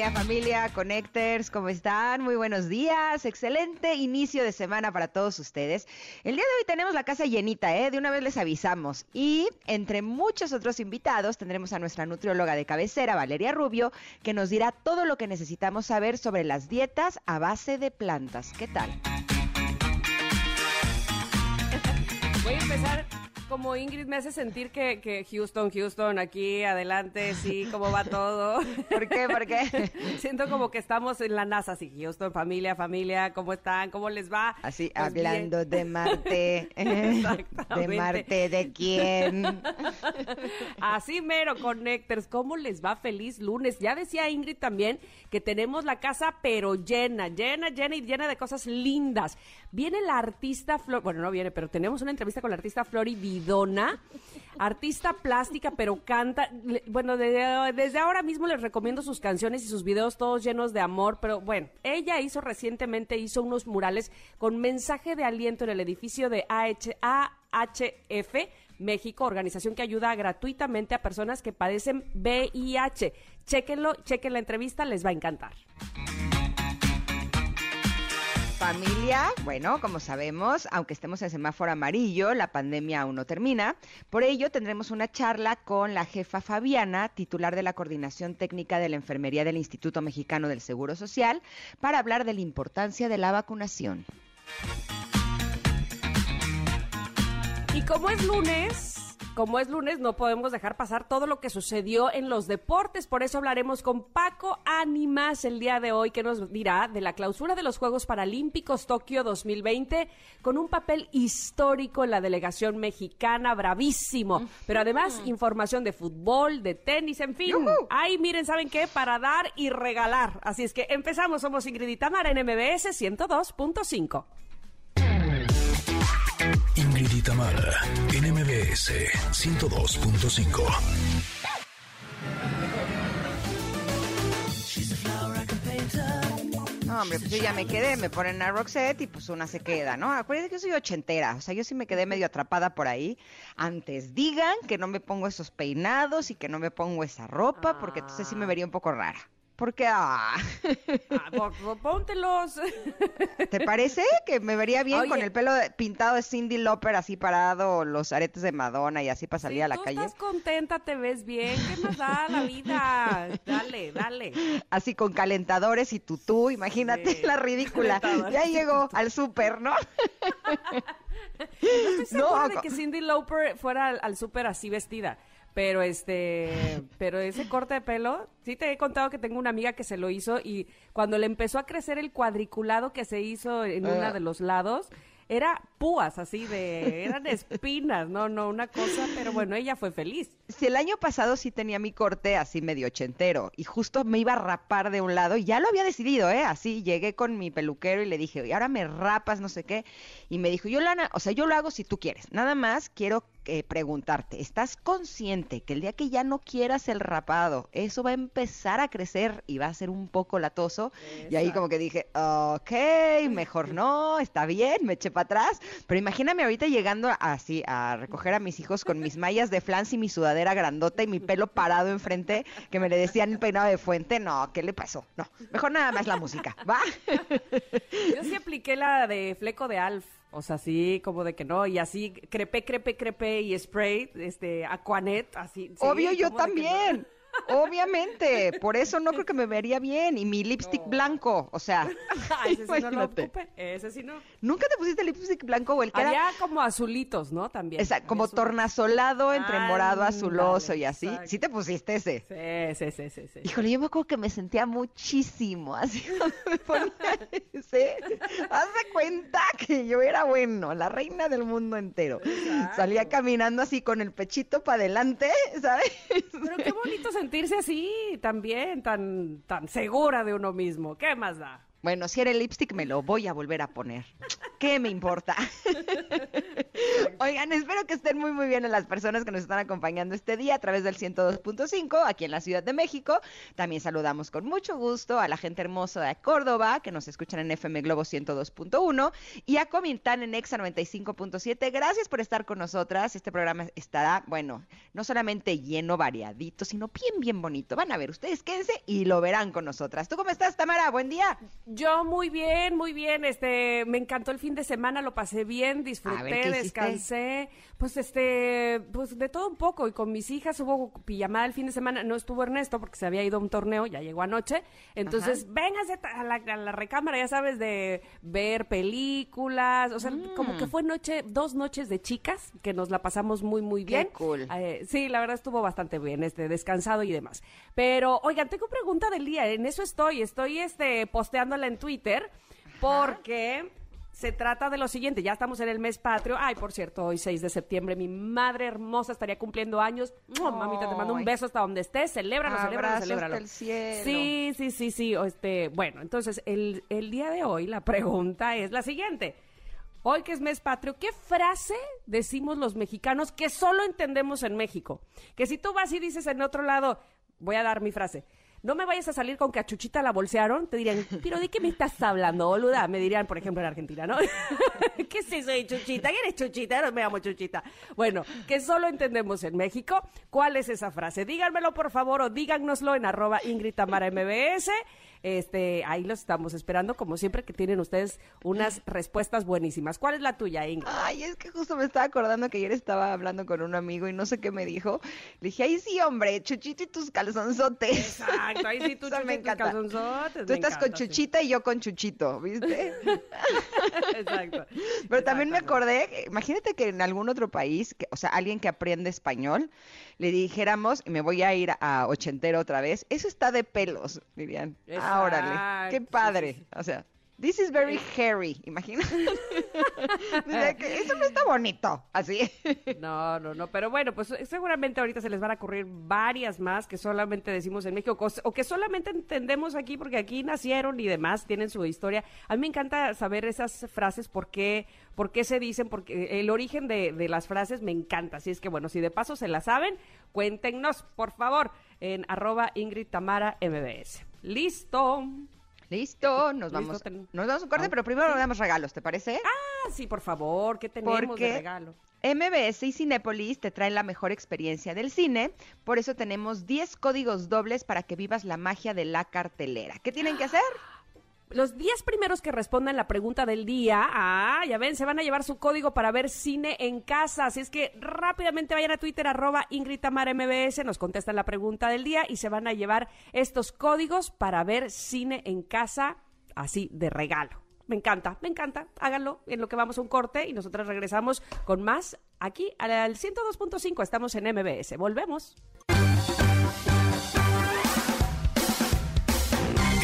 Familia, familia, Connectors, ¿cómo están? Muy buenos días, excelente inicio de semana para todos ustedes. El día de hoy tenemos la casa llenita, ¿eh? De una vez les avisamos. Y entre muchos otros invitados tendremos a nuestra nutrióloga de cabecera, Valeria Rubio, que nos dirá todo lo que necesitamos saber sobre las dietas a base de plantas. ¿Qué tal? Voy a empezar como Ingrid me hace sentir que, que, Houston, Houston, aquí adelante, sí, cómo va todo. ¿Por qué? ¿Por qué? Siento como que estamos en la NASA, sí, Houston, familia, familia, ¿cómo están? ¿Cómo les va? Así, pues hablando de Marte. ¿De Marte de quién? Así mero, Connectors, ¿cómo les va? Feliz lunes. Ya decía Ingrid también que tenemos la casa pero llena, llena, llena y llena de cosas lindas. Viene la artista Flor, bueno, no viene, pero tenemos una entrevista con la artista Flori Vidona, artista plástica, pero canta. Bueno, desde ahora mismo les recomiendo sus canciones y sus videos todos llenos de amor, pero bueno, ella hizo recientemente, hizo unos murales con mensaje de aliento en el edificio de AHF México, organización que ayuda gratuitamente a personas que padecen VIH. Chéquenlo, chequen la entrevista, les va a encantar. Familia, bueno, como sabemos, aunque estemos en semáforo amarillo, la pandemia aún no termina. Por ello, tendremos una charla con la jefa Fabiana, titular de la Coordinación Técnica de la Enfermería del Instituto Mexicano del Seguro Social, para hablar de la importancia de la vacunación. Y como es lunes, como es lunes, no podemos dejar pasar todo lo que sucedió en los deportes. Por eso hablaremos con Paco Ánimas el día de hoy, que nos dirá de la clausura de los Juegos Paralímpicos Tokio 2020, con un papel histórico en la delegación mexicana, bravísimo. Pero además, información de fútbol, de tenis, en fin. Ahí, miren, ¿saben qué? Para dar y regalar. Así es que empezamos. Somos Ingrid y Tamara en MBS 102.5. Ingrid y Tamara, en MBS 102.5. No, hombre, pues yo ya me quedé, me ponen a Roxette y pues una se queda, ¿no? Acuérdense que yo soy ochentera, o sea, yo sí me quedé medio atrapada por ahí. Antes digan que no me pongo esos peinados y que no me pongo esa ropa, porque entonces sí me vería un poco rara. Porque, ah. ah póntelos. ¿Te parece que me vería bien con el pelo pintado de Cindy Lauper así parado, los aretes de Madonna y así para salir a la calle? estás contenta, te ves bien, ¿qué nos da la vida? Dale, dale. Así con calentadores y tutú, imagínate la ridícula. Ya llegó al súper, ¿no? no estoy segura de que Cindy Lauper fuera al, al súper así vestida. Pero este, pero ese corte de pelo, sí te he contado que tengo una amiga que se lo hizo y cuando le empezó a crecer el cuadriculado que se hizo en uno ah. de los lados, era púas así de, eran espinas, no, no, una cosa, pero bueno, ella fue feliz. Si el año pasado sí tenía mi corte así medio ochentero y justo me iba a rapar de un lado, y ya lo había decidido, ¿eh? Así llegué con mi peluquero y le dije, y ahora me rapas, no sé qué, y me dijo, yo, Lana, o sea, yo lo hago si tú quieres, nada más quiero eh, preguntarte, ¿estás consciente que el día que ya no quieras el rapado, eso va a empezar a crecer y va a ser un poco latoso? Y ahí como que dije, ok, mejor no, está bien, me eché para atrás. Pero imagíname ahorita llegando así a recoger a mis hijos con mis mallas de flans y mi sudadera grandota y mi pelo parado enfrente, que me le decían peinado de fuente. No, ¿qué le pasó? No, mejor nada más la música, ¿va? Yo sí apliqué la de fleco de Alf. O sea, sí, como de que no, y así crepe, crepe, crepe y spray, este, Aquanet, así. Obvio, yo también. Obviamente, por eso no creo que me vería bien. Y mi lipstick blanco, o sea. ese sí no lo ocupe, ese sí no. ¿Nunca te pusiste lipstick blanco o el que Había como azulitos, ¿no? También. Exacto, como tornasolado entre morado, azuloso y así. Sí te pusiste ese. Sí, sí, sí, sí, Híjole, yo me acuerdo que me sentía muchísimo así me ponía ese. Haz de cuenta que yo era bueno, la reina del mundo entero. Salía caminando así con el pechito para adelante, ¿sabes? Pero qué bonito sentirse así también, tan, tan segura de uno mismo. ¿Qué más da? Bueno, si era el lipstick, me lo voy a volver a poner. ¿Qué me importa? Oigan, espero que estén muy, muy bien a las personas que nos están acompañando este día a través del 102.5 aquí en la Ciudad de México. También saludamos con mucho gusto a la gente hermosa de Córdoba que nos escuchan en FM Globo 102.1 y a Comintán en Exa 95.7. Gracias por estar con nosotras. Este programa estará, bueno, no solamente lleno, variadito, sino bien, bien bonito. Van a ver, ustedes quédense y lo verán con nosotras. ¿Tú cómo estás, Tamara? Buen día. Yo muy bien, muy bien. Este, me encantó el fin de semana, lo pasé bien, disfruté, descansé. Pues este, pues de todo un poco. Y con mis hijas hubo pijamada el fin de semana. No estuvo Ernesto porque se había ido a un torneo, ya llegó anoche. Entonces, véngase a la, a la, recámara, ya sabes, de ver películas. O sea, como que mm. fue noche, dos noches de chicas que nos la pasamos muy, muy bien. Qué cool. Eh, sí, la verdad estuvo bastante bien, este, descansado y demás. Pero, oigan, tengo pregunta del día. En eso estoy. Estoy este posteando en Twitter porque se trata de lo siguiente, ya estamos en el mes patrio. Ay, por cierto, hoy 6 de septiembre mi madre hermosa estaría cumpliendo años. mamita, te mando un beso hasta donde estés. Celébralo, celébralo, celébralo. el cielo. Sí, sí, sí, sí. Este, bueno, entonces el, el día de hoy la pregunta es la siguiente. Hoy que es mes patrio, ¿qué frase decimos los mexicanos que solo entendemos en México? Que si tú vas y dices en otro lado, voy a dar mi frase, no me vayas a salir con que a Chuchita la bolsearon, te dirían, pero ¿de qué me estás hablando, boluda? Me dirían, por ejemplo, en Argentina, ¿no? ¿Qué es eso de Chuchita? ¿Quién es Chuchita? No me llamo Chuchita. Bueno, que solo entendemos en México. ¿Cuál es esa frase? Díganmelo, por favor, o díganoslo en arroba Ingrid Tamara MBS. Este, ahí los estamos esperando, como siempre, que tienen ustedes unas respuestas buenísimas. ¿Cuál es la tuya, Ingrid? Ay, es que justo me estaba acordando que ayer estaba hablando con un amigo y no sé qué me dijo. Le dije, ay, sí, hombre, Chuchito y tus calzonzotes. Exacto, ahí sí, tú, me encanta. calzonzotes. Tú estás con Chuchita y yo con Chuchito, ¿viste? Exacto. Pero también me acordé, imagínate que en algún otro país, que, o sea, alguien que aprende español, le dijéramos, y me voy a ir a ochentero otra vez, eso está de pelos, dirían. Ah, órale, qué padre. O sea, This is very hairy, imagina. eso no está bonito, así. no, no, no, pero bueno, pues seguramente ahorita se les van a ocurrir varias más que solamente decimos en México o que solamente entendemos aquí porque aquí nacieron y demás, tienen su historia. A mí me encanta saber esas frases, por qué, por qué se dicen, porque el origen de, de las frases me encanta. Así es que bueno, si de paso se la saben, cuéntenos, por favor, en arroba Ingrid Tamara MBS. Listo. Listo, nos vamos. Nos vamos a un corte, ah, pero primero nos damos regalos, ¿te parece? Ah, sí, por favor, ¿qué tenemos de regalo? MBS y Cinépolis te traen la mejor experiencia del cine, por eso tenemos 10 códigos dobles para que vivas la magia de la cartelera. ¿Qué tienen que hacer? Los 10 primeros que respondan la pregunta del día, ah, ya ven, se van a llevar su código para ver cine en casa. Así es que rápidamente vayan a Twitter, arroba Ingrid MBS, nos contestan la pregunta del día y se van a llevar estos códigos para ver cine en casa, así de regalo. Me encanta, me encanta. Háganlo en lo que vamos a un corte y nosotros regresamos con más aquí al 102.5. Estamos en MBS. Volvemos.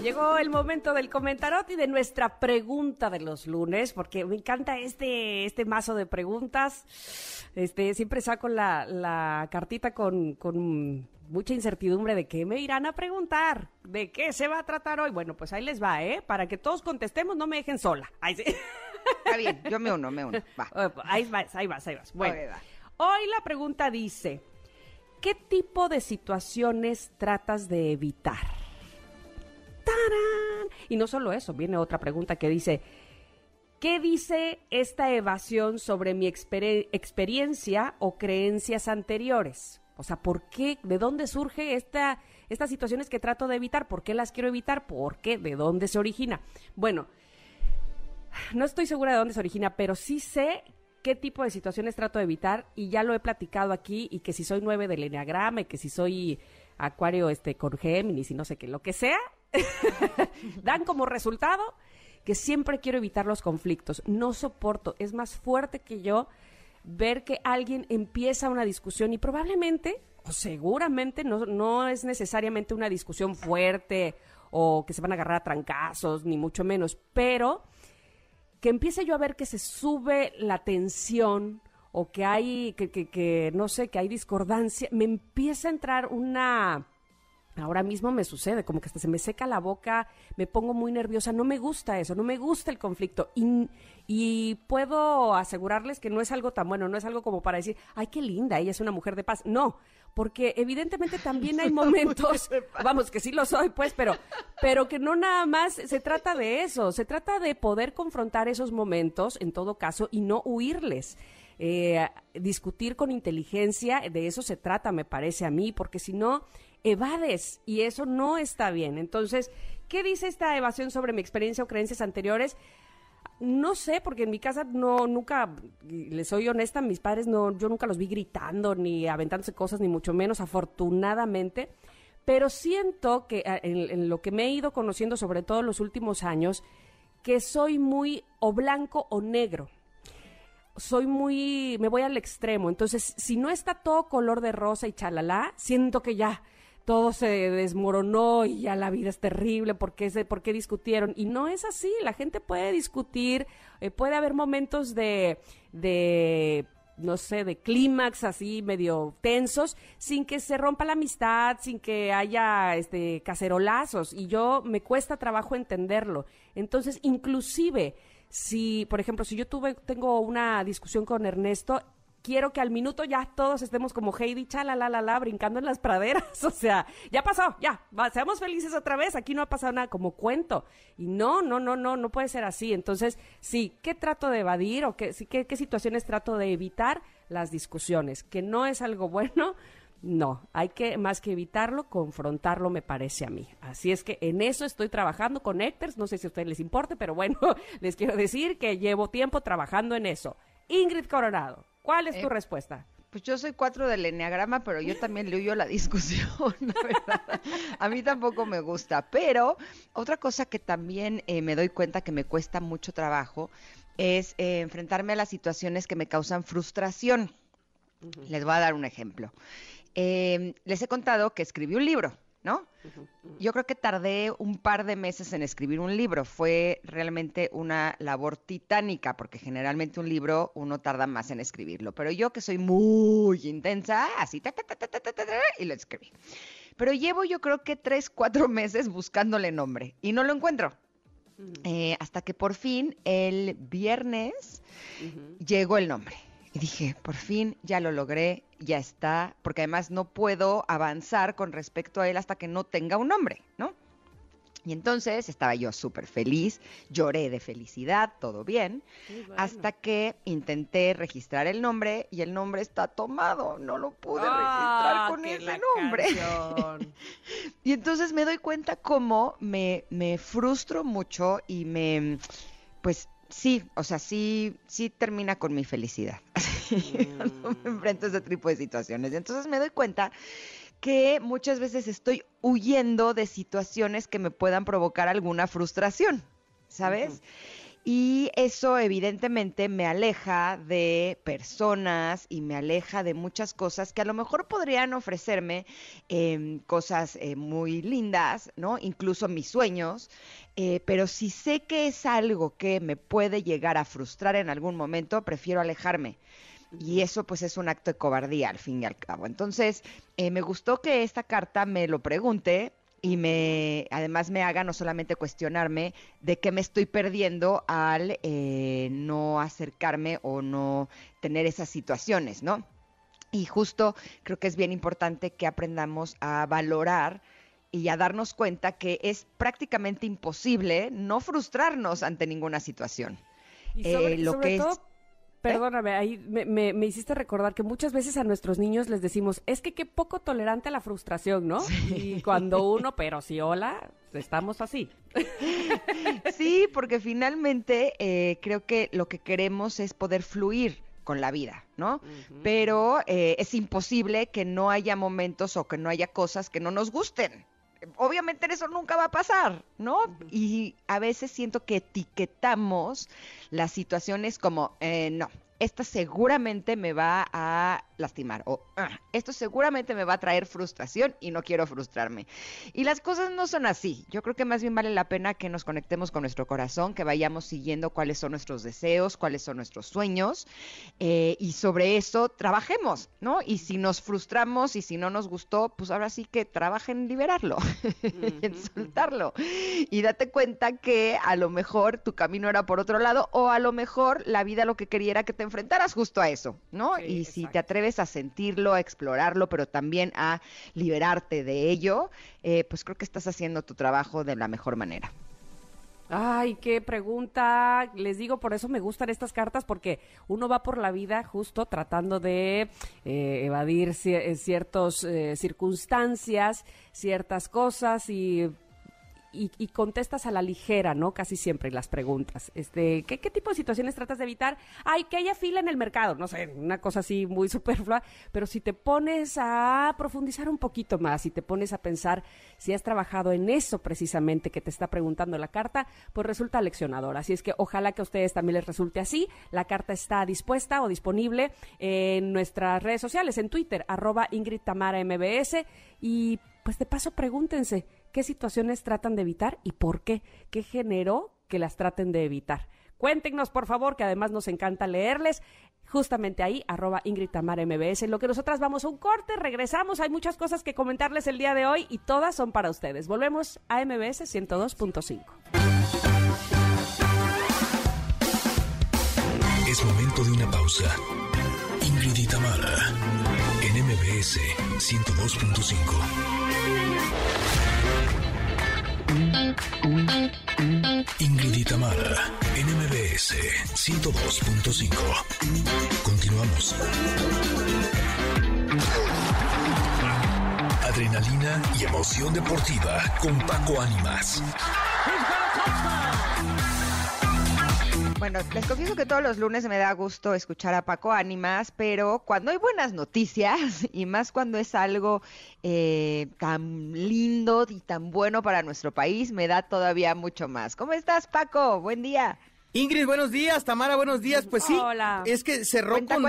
Le llegó el momento del comentarot y de nuestra pregunta de los lunes, porque me encanta este, este mazo de preguntas. Este, siempre saco la, la cartita con, con mucha incertidumbre de qué me irán a preguntar, de qué se va a tratar hoy. Bueno, pues ahí les va, ¿eh? Para que todos contestemos, no me dejen sola. Ahí sí. Está bien, yo me uno, me uno. Va. Ahí vas, ahí vas, ahí vas. Bueno, hoy la pregunta dice, ¿qué tipo de situaciones tratas de evitar? Y no solo eso, viene otra pregunta que dice, ¿qué dice esta evasión sobre mi experiencia o creencias anteriores? O sea, ¿por qué? ¿De dónde surge esta, estas situaciones que trato de evitar? ¿Por qué las quiero evitar? ¿Por qué? ¿De dónde se origina? Bueno, no estoy segura de dónde se origina, pero sí sé qué tipo de situaciones trato de evitar y ya lo he platicado aquí y que si soy nueve del enneagrama y que si soy Acuario este con Géminis y no sé qué, lo que sea, dan como resultado que siempre quiero evitar los conflictos. No soporto, es más fuerte que yo ver que alguien empieza una discusión y probablemente o seguramente no, no es necesariamente una discusión fuerte o que se van a agarrar a trancazos, ni mucho menos, pero que empiece yo a ver que se sube la tensión o que hay, que, que, que no sé, que hay discordancia, me empieza a entrar una Ahora mismo me sucede, como que hasta se me seca la boca, me pongo muy nerviosa, no me gusta eso, no me gusta el conflicto. Y, y, puedo asegurarles que no es algo tan bueno, no es algo como para decir, ay, qué linda, ella es una mujer de paz. No, porque evidentemente también hay momentos, vamos, que sí lo soy, pues, pero, pero que no nada más se trata de eso, se trata de poder confrontar esos momentos, en todo caso, y no huirles. Eh, discutir con inteligencia, de eso se trata, me parece a mí, porque si no, evades y eso no está bien. Entonces, ¿qué dice esta evasión sobre mi experiencia o creencias anteriores? No sé, porque en mi casa no, nunca, les soy honesta, mis padres no, yo nunca los vi gritando ni aventándose cosas, ni mucho menos, afortunadamente. Pero siento que en, en lo que me he ido conociendo, sobre todo en los últimos años, que soy muy o blanco o negro soy muy, me voy al extremo. Entonces, si no está todo color de rosa y chalala, siento que ya todo se desmoronó y ya la vida es terrible, ¿por qué, se, por qué discutieron? Y no es así, la gente puede discutir, eh, puede haber momentos de, de no sé, de clímax así medio tensos, sin que se rompa la amistad, sin que haya este cacerolazos. Y yo me cuesta trabajo entenderlo. Entonces, inclusive, si, por ejemplo, si yo tuve, tengo una discusión con Ernesto, quiero que al minuto ya todos estemos como Heidi, chala, la, la, la, brincando en las praderas. O sea, ya pasó, ya, seamos felices otra vez. Aquí no ha pasado nada como cuento. Y no, no, no, no, no puede ser así. Entonces, sí, ¿qué trato de evadir o qué, sí, qué, qué situaciones trato de evitar? Las discusiones, que no es algo bueno. No, hay que más que evitarlo, confrontarlo, me parece a mí. Así es que en eso estoy trabajando con Héctor, no sé si a ustedes les importe, pero bueno, les quiero decir que llevo tiempo trabajando en eso. Ingrid Coronado, ¿Cuál es tu eh, respuesta? Pues yo soy cuatro del enneagrama, pero yo también le huyo la discusión, verdad. A mí tampoco me gusta. Pero otra cosa que también eh, me doy cuenta que me cuesta mucho trabajo es eh, enfrentarme a las situaciones que me causan frustración. Les voy a dar un ejemplo. les he contado que escribí un libro. ¿No? Yo creo que tardé un par de meses en escribir un libro. Fue realmente una labor titánica, porque generalmente un libro uno tarda más en escribirlo. Pero yo que soy muy intensa, así, y lo escribí. Pero llevo yo creo que tres, cuatro meses buscándole nombre y no lo encuentro. Eh, hasta que por fin el viernes llegó el nombre. Y dije, por fin ya lo logré, ya está, porque además no puedo avanzar con respecto a él hasta que no tenga un nombre, ¿no? Y entonces estaba yo súper feliz, lloré de felicidad, todo bien, hasta que intenté registrar el nombre y el nombre está tomado, no lo pude ah, registrar con ese nombre. y entonces me doy cuenta cómo me, me frustro mucho y me, pues sí, o sea, sí, sí termina con mi felicidad. Cuando me enfrento a ese tipo de situaciones. Entonces me doy cuenta que muchas veces estoy huyendo de situaciones que me puedan provocar alguna frustración, ¿sabes? Y eso evidentemente me aleja de personas y me aleja de muchas cosas que a lo mejor podrían ofrecerme em, cosas eh, muy lindas, ¿no? Incluso mis sueños, eh, pero si sé que es algo que me puede llegar a frustrar en algún momento, prefiero alejarme. Y eso pues es un acto de cobardía al fin y al cabo. Entonces, eh, me gustó que esta carta me lo pregunte y me además me haga no solamente cuestionarme de qué me estoy perdiendo al eh, no acercarme o no tener esas situaciones, ¿no? Y justo creo que es bien importante que aprendamos a valorar y a darnos cuenta que es prácticamente imposible no frustrarnos ante ninguna situación. Eh, lo que es Perdóname, ahí me, hiciste recordar que muchas veces a nuestros niños les decimos, es que qué poco tolerante a la frustración, ¿no? Y cuando uno, pero si hola, estamos así. Sí, porque finalmente eh, creo que lo que queremos es poder fluir con la vida, ¿no? Pero eh, es imposible que no haya momentos o que no haya cosas que no nos gusten. Obviamente eso nunca va a pasar, ¿no? Y a veces siento que etiquetamos las situaciones como, eh, no, esta seguramente me va a lastimar o ah, esto seguramente me va a traer frustración y no quiero frustrarme. Y las cosas no son así. Yo creo que más bien vale la pena que nos conectemos con nuestro corazón, que vayamos siguiendo cuáles son nuestros deseos, cuáles son nuestros sueños eh, y sobre eso trabajemos, ¿no? Y si nos frustramos y si no nos gustó, pues ahora sí que trabajen en liberarlo, en soltarlo. Y date cuenta que a lo mejor tu camino era por otro lado o a lo mejor la vida lo que quería era que te enfrentaras justo a eso, ¿no? y si te atreves a sentirlo, a explorarlo, pero también a liberarte de ello, eh, pues creo que estás haciendo tu trabajo de la mejor manera. Ay, qué pregunta. Les digo, por eso me gustan estas cartas, porque uno va por la vida justo tratando de eh, evadir eh, ciertas circunstancias, ciertas cosas y y, contestas a la ligera, ¿no? Casi siempre las preguntas. Este, ¿qué, tipo de situaciones tratas de evitar? Ay, que haya fila en el mercado, no sé, una cosa así muy superflua, pero si te pones a profundizar un poquito más, y te pones a pensar si has trabajado en eso precisamente que te está preguntando la carta, pues resulta leccionador. Así es que ojalá que a ustedes también les resulte así. La carta está dispuesta o disponible en nuestras redes sociales, en Twitter, arroba Ingrid Tamara MBS, y pues de paso pregúntense, qué situaciones tratan de evitar y por qué, qué generó que las traten de evitar. Cuéntenos, por favor, que además nos encanta leerles. Justamente ahí, arroba Ingrid MBS. En lo que nosotras vamos a un corte, regresamos. Hay muchas cosas que comentarles el día de hoy y todas son para ustedes. Volvemos a MBS 102.5. Es momento de una pausa. Ingrid Tamara, en MBS 102.5. Ingrid y NMBS 102.5. Continuamos. Adrenalina y emoción deportiva con Paco Ánimas. Bueno, les confieso que todos los lunes me da gusto escuchar a Paco Ánimas, pero cuando hay buenas noticias y más cuando es algo eh, tan lindo y tan bueno para nuestro país, me da todavía mucho más. ¿Cómo estás, Paco? Buen día. Ingrid, buenos días. Tamara, buenos días. Pues sí, Hola. es que cerró con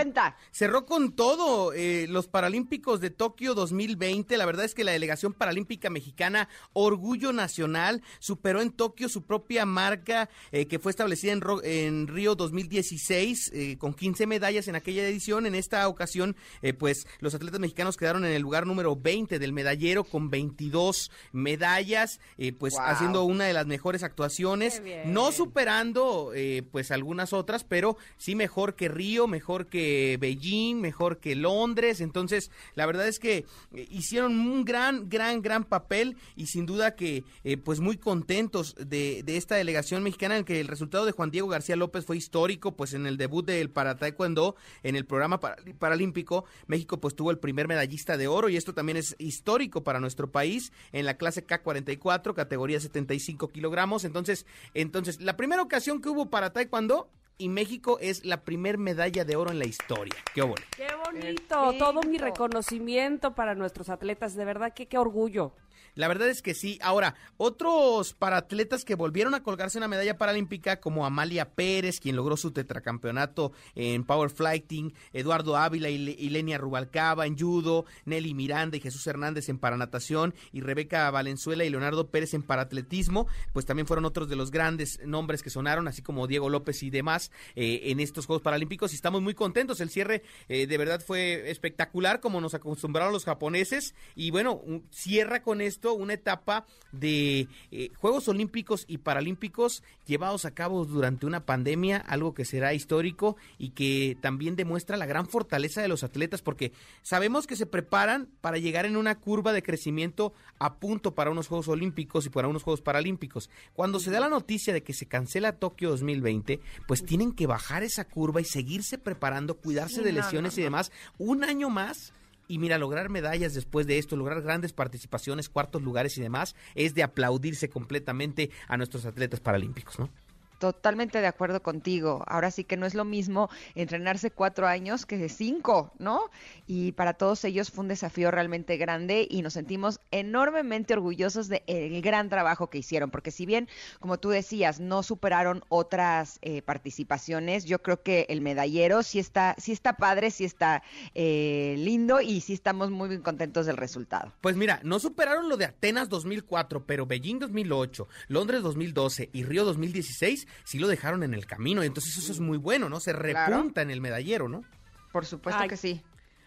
cerró con todo eh, los Paralímpicos de Tokio 2020. La verdad es que la delegación paralímpica mexicana, orgullo nacional, superó en Tokio su propia marca eh, que fue establecida en, en Río 2016 eh, con 15 medallas en aquella edición. En esta ocasión, pues los atletas mexicanos quedaron en el lugar número 20 del medallero con 22 medallas, pues haciendo una de las mejores actuaciones, no superando eh, pues algunas otras, pero sí mejor que Río, mejor que Beijing, mejor que Londres. Entonces, la verdad es que eh, hicieron un gran, gran, gran papel y sin duda que eh, pues muy contentos de, de, esta delegación mexicana en que el resultado de Juan Diego García López fue histórico, pues en el debut del para taekwondo en el programa paralímpico, México pues tuvo el primer medallista de oro y esto también es histórico para nuestro país en la clase K44, categoría 75 kilogramos. Entonces, entonces la primera ocasión que hubo para Taekwondo y México es la primer medalla de oro en la historia. ¡Qué, Qué bonito! Todo mi reconocimiento para nuestros atletas, de verdad que qué orgullo. La verdad es que sí. Ahora, otros paratletas que volvieron a colgarse una medalla paralímpica, como Amalia Pérez, quien logró su tetracampeonato en powerflighting, Eduardo Ávila y, Lenia Rubalcaba en judo, Nelly Miranda y Jesús Hernández en paranatación, y Rebeca Valenzuela y Leonardo Pérez en paratletismo, pues también fueron otros de los grandes nombres que sonaron, así como Diego López y demás, eh, en estos Juegos Paralímpicos. Y estamos muy contentos. El cierre eh, de verdad fue espectacular, como nos acostumbraron los japoneses. Y bueno, cierra con esto una etapa de eh, Juegos Olímpicos y Paralímpicos llevados a cabo durante una pandemia, algo que será histórico y que también demuestra la gran fortaleza de los atletas, porque sabemos que se preparan para llegar en una curva de crecimiento a punto para unos Juegos Olímpicos y para unos Juegos Paralímpicos. Cuando se da la noticia de que se cancela Tokio 2020, pues tienen que bajar esa curva y seguirse preparando, cuidarse de lesiones y demás, un año más y mira, lograr medallas después de esto, lograr grandes participaciones, cuartos lugares y demás, es de aplaudirse completamente a nuestros atletas paralímpicos, ¿no? Totalmente de acuerdo contigo. Ahora sí que no es lo mismo entrenarse cuatro años que de cinco, ¿no? Y para todos ellos fue un desafío realmente grande y nos sentimos enormemente orgullosos del gran trabajo que hicieron, porque si bien, como tú decías, no superaron otras eh, participaciones, yo creo que el medallero sí está, sí está padre, sí está eh, lindo y sí estamos muy bien contentos del resultado. Pues mira, no superaron lo de Atenas 2004, pero Beijing 2008, Londres 2012 y Río 2016 sí lo dejaron en el camino. Y entonces eso es muy bueno, ¿no? Se repunta en el medallero, ¿no? Por supuesto que sí.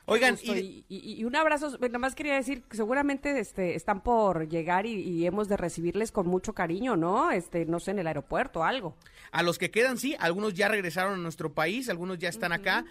Oigan, y, un abrazo, nada más quería decir que seguramente este, están por llegar y, hemos de recibirles con mucho cariño, ¿no? Este, no sé, en el aeropuerto o algo. A los que quedan, sí, algunos ya regresaron a nuestro país, algunos ya están acá.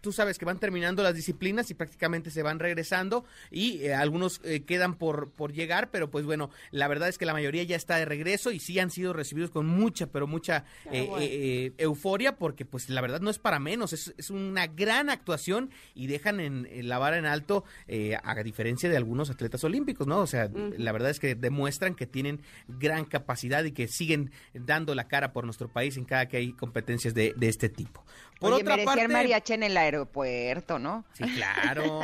tú sabes que van terminando las disciplinas y prácticamente se van regresando y eh, algunos eh, quedan por, por llegar, pero pues bueno, la verdad es que la mayoría ya está de regreso y sí han sido recibidos con mucha, pero mucha eh, euforia porque pues la verdad no es para menos, es, es una gran actuación y de dejan en, la vara en alto, eh, a diferencia de algunos atletas olímpicos, ¿no? O sea, la verdad es que demuestran que tienen gran capacidad y que siguen dando la cara por nuestro país en cada que hay competencias de, este tipo. Por otra parte, mariachi en el aeropuerto, ¿no? Sí, claro.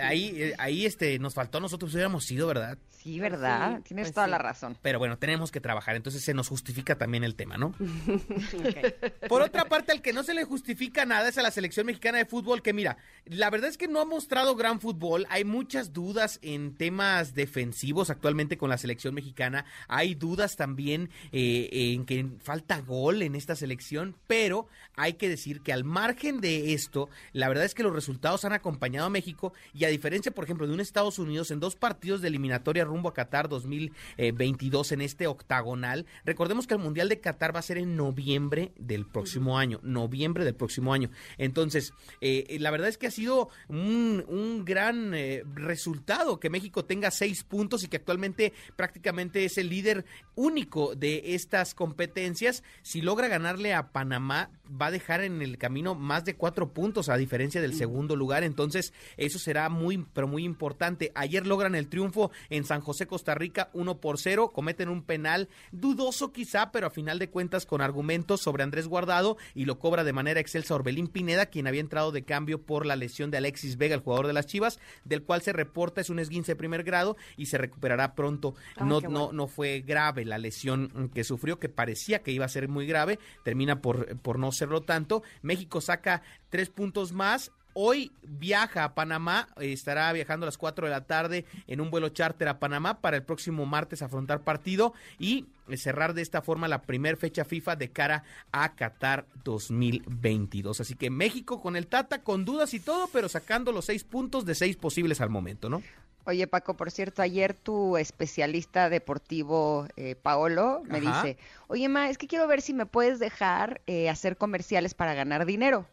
ahí, eh, ahí este, nos faltó, nosotros hubiéramos sido, ¿verdad? Sí, ¿verdad? Tienes pues toda la razón. Pero bueno, tenemos que trabajar, entonces se nos justifica también el tema, ¿no? Por otra parte, al que no se le justifica nada es a la selección mexicana de fútbol, que mira, la verdad es que no ha mostrado gran fútbol. Hay muchas dudas en temas defensivos actualmente con la selección mexicana. Hay dudas también eh, en que falta gol en esta selección, pero hay que decir que al margen de esto, la verdad es que los resultados han acompañado a México y a diferencia, por ejemplo, de un Estados Unidos en dos partidos de eliminatoria rumbo a Qatar 2022 en este octagonal, recordemos que el Mundial de Qatar va a ser en noviembre del próximo año, noviembre del próximo año. Entonces, eh, la verdad es que ha sido un, gran eh, resultado que México tenga seis puntos y que actualmente prácticamente es el líder único de estas competencias. Si logra ganarle a Panamá, va a dejar en el camino más de cuatro puntos a diferencia del segundo lugar. Entonces, eso será muy, pero muy importante. Ayer logran el triunfo en San José, Costa Rica, uno por cero. Cometen un penal dudoso quizá, pero a final de cuentas con argumentos sobre Andrés Guardado y lo cobra de manera excelsa Orbelín Pineda, quien había entrado de cambio por la lesión de Alexis Vega, el jugador de las Chivas, del cual se reporta es un esguince de primer grado y se recuperará pronto. no, no, no fue grave la lesión que sufrió, que parecía que iba a ser muy grave, termina por, por no serlo tanto. México saca tres puntos más Hoy viaja a Panamá, estará viajando a las 4 de la tarde en un vuelo charter a Panamá para el próximo martes afrontar partido y cerrar de esta forma la primera fecha FIFA de cara a Qatar 2022. Así que México con el Tata, con dudas y todo, pero sacando los seis puntos de seis posibles al momento, ¿no? Oye, Paco, por cierto, ayer tu especialista deportivo, eh, Paolo, me dice, oye, Ma, es que quiero ver si me puedes dejar eh, hacer comerciales para ganar dinero.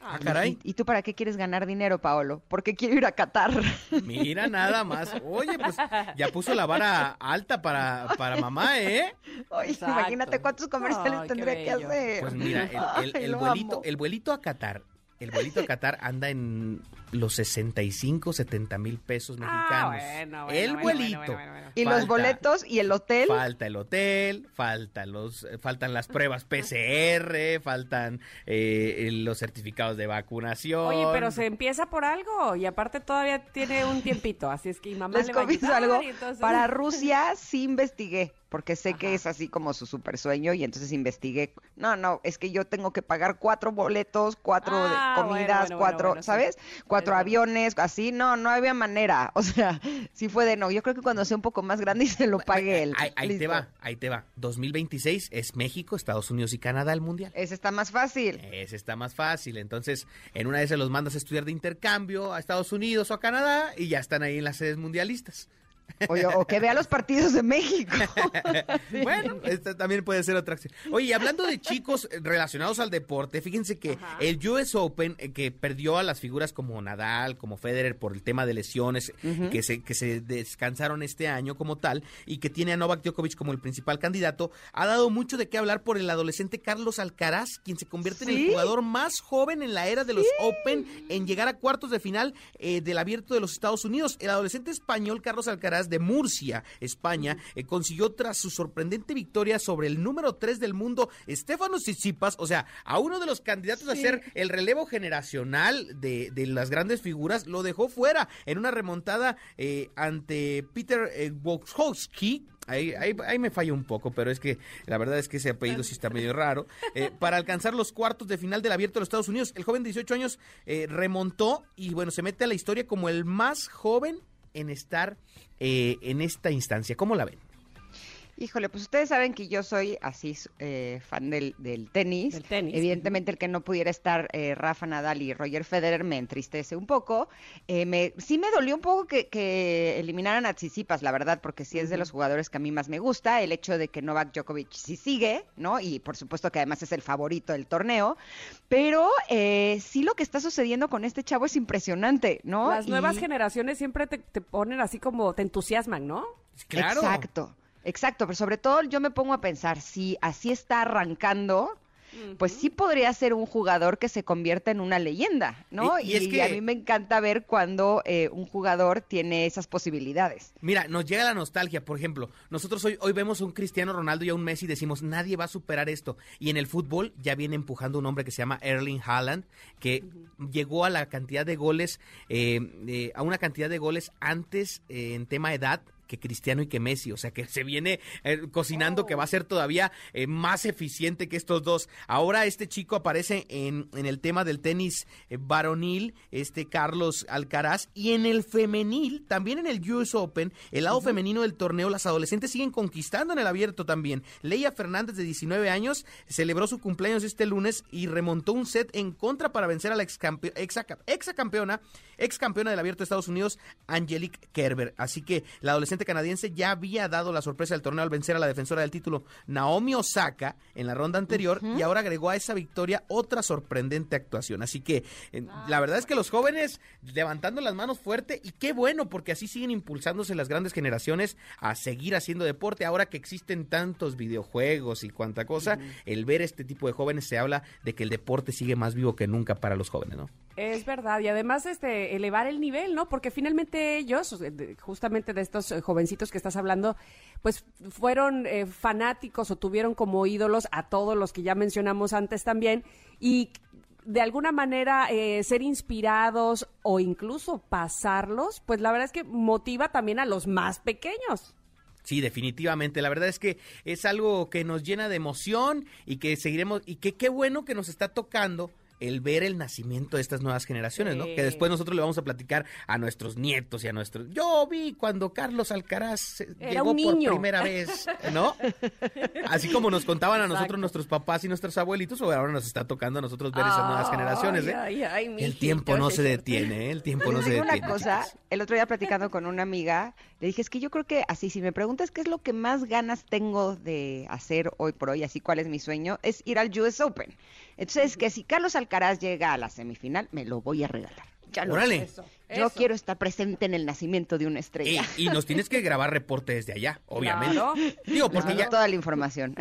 Ah, caray. ¿Y, tú para qué quieres ganar dinero, Paolo? Porque quiero ir a Qatar. Mira, nada más. Oye, pues ya puso la vara alta para, para mamá, ¿eh? Oye, imagínate cuántos comerciales tendría que hacer. Pues mira, el, el, vuelito, el vuelito a Qatar, el vuelito a Qatar anda en los 65, 70 mil pesos ah, mexicanos. el vuelito. Y los boletos y el hotel. Falta el hotel, falta los, faltan las pruebas PCR, faltan eh, los certificados de vacunación. Oye, pero se empieza por algo y aparte todavía tiene un tiempito, así es que mi mamá le va a algo. Para Rusia sí investigué porque sé que es así como su super sueño y entonces investigué. No, no, es que yo tengo que pagar cuatro boletos, cuatro ah, comidas, cuatro, ¿sabes? Cuatro aviones, así. No, no había manera. O sea, sí fue de no. Yo creo que cuando sea un poco más grande y se lo pague él. Ahí, te va, ahí te va. 2026 es México, Estados Unidos y Canadá el mundial. Ese está más fácil. Ese está más fácil. Entonces, en una de esas los mandas a estudiar de intercambio a Estados Unidos o a Canadá y ya están ahí en las sedes mundialistas. Oye, o que vea los partidos de México. bueno, esta también puede ser otra acción. Oye, hablando de chicos relacionados al deporte, fíjense que el US Open, eh, que perdió a las figuras como Nadal, como Federer por el tema de lesiones, que, se, que se descansaron este año como tal, y que tiene a Novak Djokovic como el principal candidato, ha dado mucho de qué hablar por el adolescente Carlos Alcaraz, quien se convierte en el jugador más joven en la era de los Open en llegar a cuartos de final eh, del abierto de los Estados Unidos. El adolescente español Carlos Alcaraz Alcaraz de Murcia, España, eh, consiguió tras su sorprendente victoria sobre el número 3 del mundo, Estefano Tsitsipas, o sea, a uno de los candidatos a ser el relevo generacional de, de, las grandes figuras, lo dejó fuera en una remontada eh, ante Peter eh, Ahí, ahí, me falla un poco, pero es que la verdad es que ese apellido sí está medio raro. Eh, para alcanzar los cuartos de final del Abierto de los Estados Unidos, el joven de 18 años eh, remontó y bueno, se mete a la historia como el más joven en estar eh, en esta instancia. ¿Cómo la ven? Híjole, pues ustedes saben que yo soy así eh, fan del, tenis. Evidentemente el que no pudiera estar eh, Rafa Nadal y Roger Federer me entristece un poco. Eh, me, sí me dolió un poco que, eliminaran a Tsitsipas, la verdad, porque sí es de los jugadores que a mí más me gusta. El hecho de que Novak Djokovic sí sigue, ¿no? Y por supuesto que además es el favorito del torneo. Pero sí lo que está sucediendo con este chavo es impresionante, ¿no? Las nuevas generaciones siempre te, te ponen así como, te entusiasman, ¿no? Claro. Exacto. Exacto, pero sobre todo yo me pongo a pensar, si así está arrancando, pues sí podría ser un jugador que se convierta en una leyenda, ¿no? Y, es que... a mí me encanta ver cuando eh, un jugador tiene esas posibilidades. Mira, nos llega la nostalgia, por ejemplo, nosotros hoy, hoy vemos un Cristiano Ronaldo y a un Messi y decimos, nadie va a superar esto. Y en el fútbol ya viene empujando un hombre que se llama Erling Haaland, que llegó a la cantidad de goles, eh, eh, a una cantidad de goles antes en tema edad que Cristiano y que Messi, o sea que se viene eh, cocinando que va a ser todavía eh, más eficiente que estos dos. Ahora este chico aparece en, en el tema del tenis eh, varonil, este Carlos Alcaraz, y en el femenil, también en el US Open, el lado femenino del torneo, las adolescentes siguen conquistando en el abierto también. Leia Fernández, de 19 años, celebró su cumpleaños este lunes y remontó un set en contra para vencer a la ex, ex campeona, ex campeona del abierto de Estados Unidos, Angelique Kerber. Así que la adolescente canadiense ya había dado la sorpresa del torneo al vencer a la defensora del título Naomi Osaka en la ronda anterior y ahora agregó a esa victoria otra sorprendente actuación. Así que la verdad es que los jóvenes levantando las manos fuerte y qué bueno porque así siguen impulsándose las grandes generaciones a seguir haciendo deporte. Ahora que existen tantos videojuegos y cuanta cosa, el ver este tipo de jóvenes se habla de que el deporte sigue más vivo que nunca para los jóvenes, ¿no? Es verdad, y además este elevar el nivel, ¿no? Porque finalmente ellos, justamente de estos eh, jovencitos que estás hablando, pues fueron eh, fanáticos o tuvieron como ídolos a todos los que ya mencionamos antes también, y de alguna manera eh, ser inspirados o incluso pasarlos, pues la verdad es que motiva también a los más pequeños. Sí, definitivamente. La verdad es que es algo que nos llena de emoción y que seguiremos y que qué bueno que nos está tocando el ver el nacimiento de estas nuevas generaciones, ¿no? Que después nosotros le vamos a platicar a nuestros nietos y a nuestros... Yo vi cuando Carlos Alcaraz llegó por primera vez, ¿no? Así como nos contaban a nosotros nuestros papás y nuestros abuelitos, o ahora nos está tocando a nosotros ver esas nuevas generaciones, ¿eh? el tiempo no se detiene, ¿eh? El tiempo no se detiene. una cosa, el otro día platicando con una amiga, le dije, es que yo creo que así, si me preguntas qué es lo que más ganas tengo de hacer hoy por hoy, así cuál es mi sueño, es ir al US Open. Entonces, que si Carlos Alcaraz llega a la semifinal, me lo voy a regalar. Ya lo Órale. Yo quiero estar presente en el nacimiento de una estrella. Y, nos tienes que grabar reporte desde allá, obviamente. Digo, porque ya toda la información.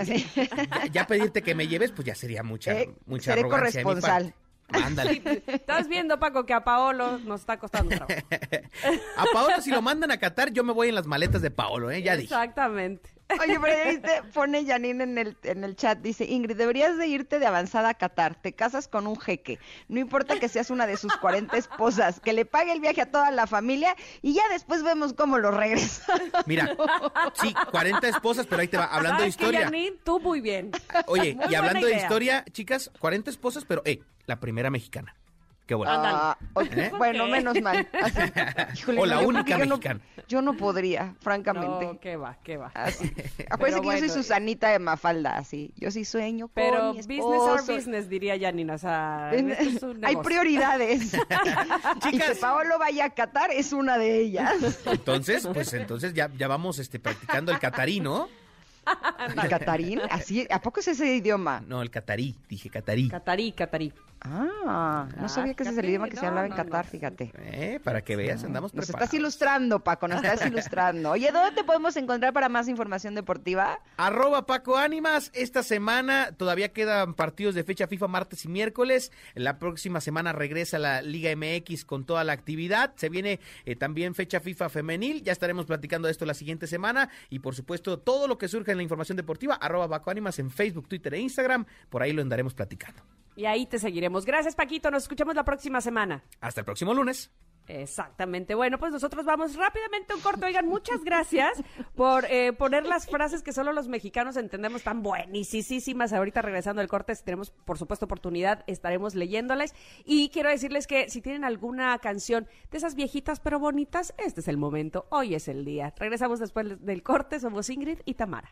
Ya, pedirte que me lleves, pues ya sería mucha, eh, mucha seré corresponsal. Ándale. Estás viendo, Paco, que a Paolo nos está costando trabajo. a Paolo, si lo mandan a Qatar, yo me voy en las maletas de Paolo, ¿eh? Ya dije. Exactamente. Oye, pero ¿viste? pone Janine en el, en el chat, dice, Ingrid, deberías de irte de avanzada a Qatar, te casas con un jeque, no importa que seas una de sus 40 esposas, que le pague el viaje a toda la familia y ya después vemos cómo lo regresa. Mira, sí, 40 esposas, pero ahí te va, hablando de historia. Janine, tú muy bien. Oye, y hablando de historia, chicas, 40 esposas, pero, eh, la primera mexicana. Qué bueno. Ah, ¿Eh? Bueno, menos mal. o la única mexicana. Yo no, podría, francamente. No, qué va, qué va. Acuérdense que yo soy Susanita de Mafalda, así. Yo sí sueño con Pero mi business or business, diría Janina. O sea, hay prioridades. y que Paolo vaya a Qatar es una de ellas. Entonces, pues entonces ya, ya vamos este, practicando el catarino. ¿El catarín? ¿Así? ¿A poco es ese idioma? No, el catarí, dije catarí. Catarí, catarí. Ah, no sabía que ese es el idioma que se hablaba en Qatar, fíjate. Eh, para que veas, andamos Nos estás ilustrando, Paco, nos estás ilustrando. Oye, ¿dónde te podemos encontrar para más información deportiva? Arroba Paco Ánimas. Esta semana todavía quedan partidos de fecha FIFA martes y miércoles. La próxima semana regresa la Liga MX con toda la actividad. Se viene eh, también fecha FIFA femenil. Ya estaremos platicando de esto la siguiente semana. Y por supuesto, todo lo que surja en la información deportiva, arroba Paco Ánimas en Facebook, Twitter e Instagram. Por ahí lo andaremos platicando. Y ahí te seguiremos. Gracias, Paquito. Nos escuchamos la próxima semana. Hasta el próximo lunes. Exactamente. Bueno, pues nosotros vamos rápidamente a un corto. Oigan, muchas gracias por eh, poner las frases que solo los mexicanos entendemos tan buenísimas. Ahorita regresando al corte, si tenemos, por supuesto, oportunidad, estaremos leyéndoles. Y quiero decirles que si tienen alguna canción de esas viejitas pero bonitas, este es el momento. Hoy es el día. Regresamos después del corte. Somos Ingrid y Tamara.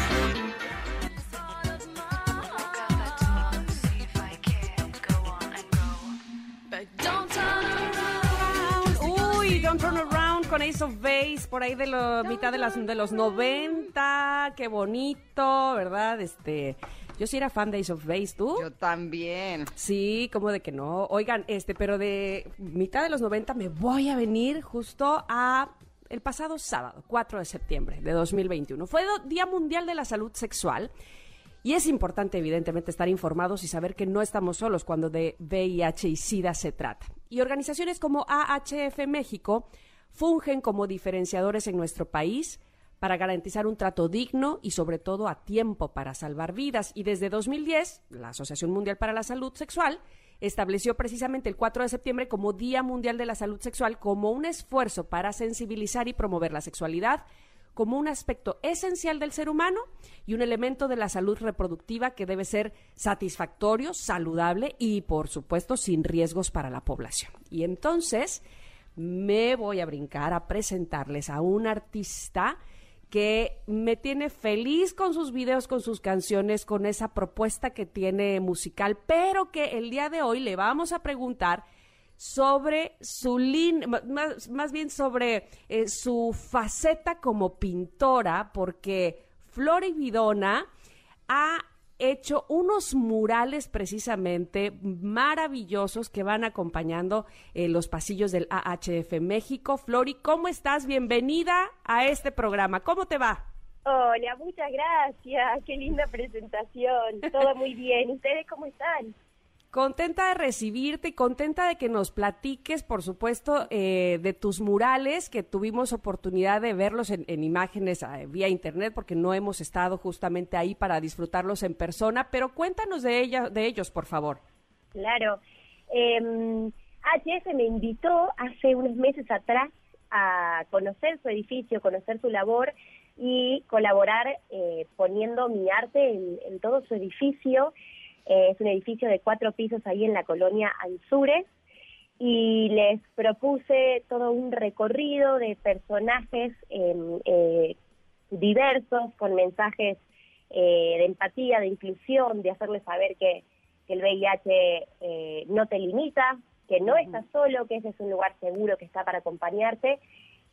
Con Ace of Base por ahí de la mitad de, las, de los 90. Qué bonito, ¿verdad? Este. Yo sí era fan de Ace of Base, ¿tú? Yo también. Sí, como de que no. Oigan, este, pero de mitad de los 90 me voy a venir justo a el pasado sábado, 4 de septiembre de 2021. Fue Día Mundial de la Salud Sexual. Y es importante, evidentemente, estar informados y saber que no estamos solos cuando de VIH y SIDA se trata. Y organizaciones como AHF México fungen como diferenciadores en nuestro país para garantizar un trato digno y sobre todo a tiempo para salvar vidas. Y desde 2010, la Asociación Mundial para la Salud Sexual estableció precisamente el 4 de septiembre como Día Mundial de la Salud Sexual como un esfuerzo para sensibilizar y promover la sexualidad como un aspecto esencial del ser humano y un elemento de la salud reproductiva que debe ser satisfactorio, saludable y, por supuesto, sin riesgos para la población. Y entonces, me voy a brincar a presentarles a un artista que me tiene feliz con sus videos, con sus canciones, con esa propuesta que tiene musical, pero que el día de hoy le vamos a preguntar sobre su línea, más, bien sobre eh, su faceta como pintora, porque Flori Vidona ha hecho unos murales precisamente maravillosos que van acompañando eh, los pasillos del AHF México. Flori, ¿cómo estás? Bienvenida a este programa. ¿Cómo te va? Hola, muchas gracias. Qué linda presentación. Todo muy bien. ¿Ustedes cómo están? Contenta de recibirte y contenta de que nos platiques, por supuesto, eh, de tus murales, que tuvimos oportunidad de verlos en, imágenes eh, vía internet, porque no hemos estado justamente ahí para disfrutarlos en persona, pero cuéntanos de, ella, de ellos, por favor. Claro. Eh, em, HS me invitó hace unos meses atrás a conocer su edificio, conocer su labor y colaborar eh, poniendo mi arte en todo su edificio eh, es un edificio de cuatro pisos ahí en la colonia Anzures y les propuse todo un recorrido de personajes em, eh, diversos con mensajes eh, de empatía, de inclusión, de hacerles saber que, que el VIH no te limita, que no estás solo, que ese es un lugar seguro que está para acompañarte.